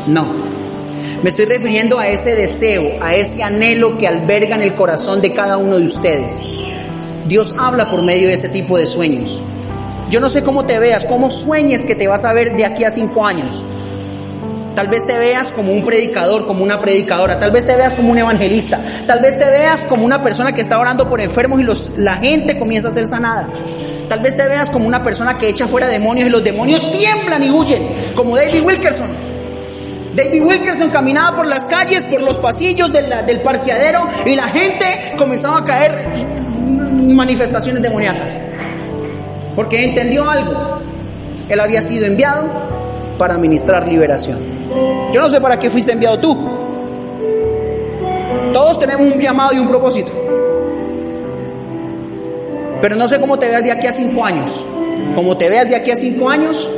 No. Me estoy refiriendo a ese deseo, a ese anhelo que alberga en el corazón de cada uno de ustedes. Dios habla por medio de ese tipo de sueños. Yo no sé cómo te veas, cómo sueñes que te vas a ver de aquí a cinco años. Tal vez te veas como un predicador, como una predicadora. Tal vez te veas como un evangelista. Tal vez te veas como una persona que está orando por enfermos y la gente comienza a ser sanada. Tal vez te veas como una persona que echa fuera demonios y los demonios tiemblan y huyen, como David Wilkerson. David Wilkerson caminaba por las calles, por los pasillos del parqueadero y la gente comenzaba a caer manifestaciones demoníacas. Porque entendió algo. Él había sido enviado para ministrar liberación. Yo no sé para qué fuiste enviado tú. Todos tenemos un llamado y un propósito. Pero no sé cómo te veas de aquí a cinco años. Como te veas de aquí a cinco años,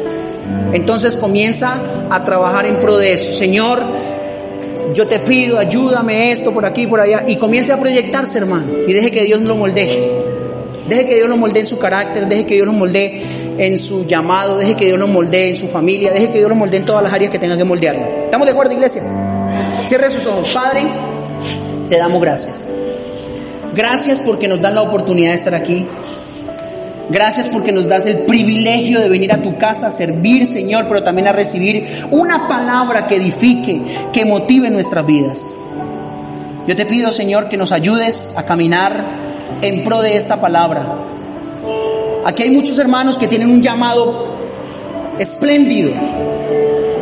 entonces comienza a trabajar en pro de eso. Señor, yo te pido, ayúdame esto por aquí, por allá. Y comience a proyectarse, hermano. Y deje que Dios lo moldee. Deje que Dios lo moldee en su carácter, deje que Dios lo moldee en su llamado, deje que Dios lo moldee en su familia, deje que Dios lo moldee en todas las áreas que tenga que moldearlo. ¿Estamos de acuerdo, iglesia? Cierre sus ojos. Padre, te damos gracias. Gracias porque nos dan la oportunidad de estar aquí. Gracias porque nos das el privilegio de venir a tu casa a servir, Señor, pero también a recibir una palabra que edifique, que motive nuestras vidas. Yo te pido, Señor, que nos ayudes a caminar en pro de esta palabra, Aquí hay muchos hermanos que tienen un llamado espléndido.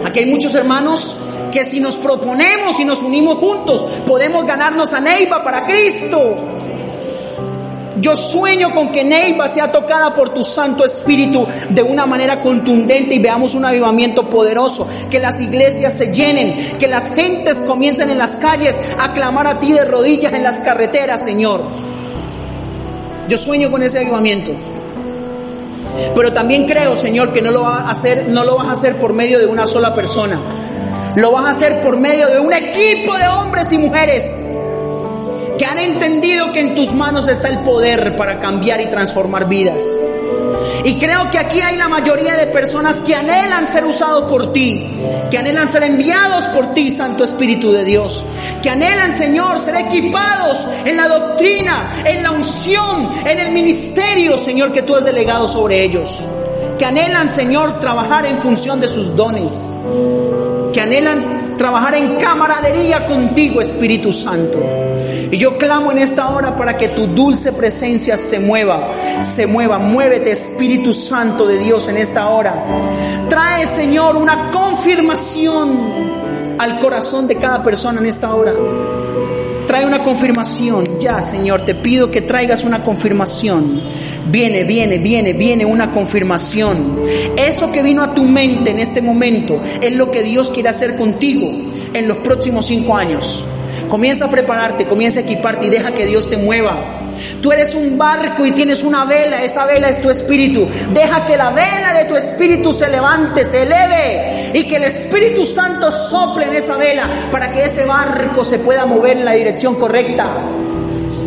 Aquí hay muchos hermanos que si nos proponemos y nos unimos juntos, podemos ganarnos a Neiva para Cristo. Yo sueño con que Neiva sea tocada por tu Santo Espíritu de una manera contundente y veamos un avivamiento poderoso, que las iglesias se llenen, que las gentes comiencen en las calles a clamar a ti de rodillas en las carreteras, Señor. Yo sueño con ese avivamiento. Pero también creo, Señor, que no lo vas a hacer, no lo vas a hacer por medio de una sola persona. Lo vas a hacer por medio de un equipo de hombres y mujeres que han entendido que en tus manos está el poder para cambiar y transformar vidas. Y creo que aquí hay la mayoría de personas que anhelan ser usados por ti, que anhelan ser enviados por ti, Santo Espíritu de Dios, que anhelan, Señor, ser equipados en la doctrina, en la unción, en el ministerio, Señor, que tú has delegado sobre ellos. Que anhelan, Señor, trabajar en función de sus dones. Que anhelan trabajar en camaradería contigo, Espíritu Santo. Y yo clamo en esta hora para que tu dulce presencia se mueva, se mueva. Muévete, Espíritu Santo de Dios, en esta hora. Trae, Señor, una confirmación al corazón de cada persona en esta hora. Trae una confirmación. Ya, Señor, te pido que traigas una confirmación. Viene, viene, viene, viene una confirmación. Eso que vino a tu mente en este momento es lo que Dios quiere hacer contigo en los próximos cinco años. Comienza a prepararte, comienza a equiparte y deja que Dios te mueva. Tú eres un barco y tienes una vela, esa vela es tu espíritu. Deja que la vela de tu espíritu se levante, se eleve y que el Espíritu Santo sople en esa vela para que ese barco se pueda mover en la dirección correcta.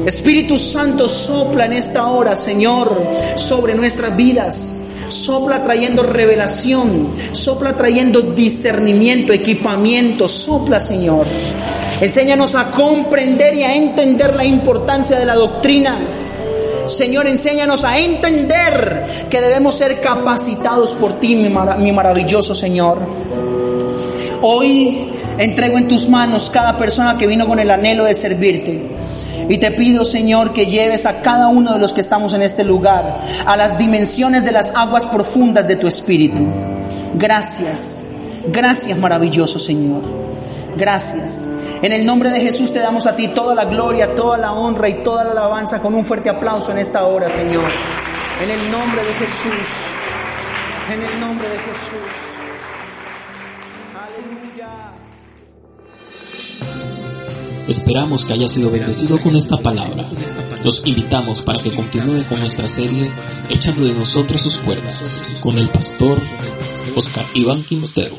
Espíritu Santo sopla en esta hora, Señor, sobre nuestras vidas. Sopla trayendo revelación, sopla trayendo discernimiento, equipamiento, sopla Señor. Enséñanos a comprender y a entender la importancia de la doctrina. Señor, enséñanos a entender que debemos ser capacitados por ti, mi, mi maravilloso Señor. Hoy entrego en tus manos cada persona que vino con el anhelo de servirte. Y te pido, Señor, que lleves a cada uno de los que estamos en este lugar a las dimensiones de las aguas profundas de tu espíritu. Gracias, gracias maravilloso Señor. Gracias. En el nombre de Jesús te damos a ti toda la gloria, toda la honra y toda la alabanza con un fuerte aplauso en esta hora, Señor. En el nombre de Jesús. En el nombre de Jesús. Esperamos que haya sido bendecido con esta palabra. Los invitamos para que continúe con nuestra serie Echando de nosotros sus cuerdas con el pastor Oscar Iván Quintero.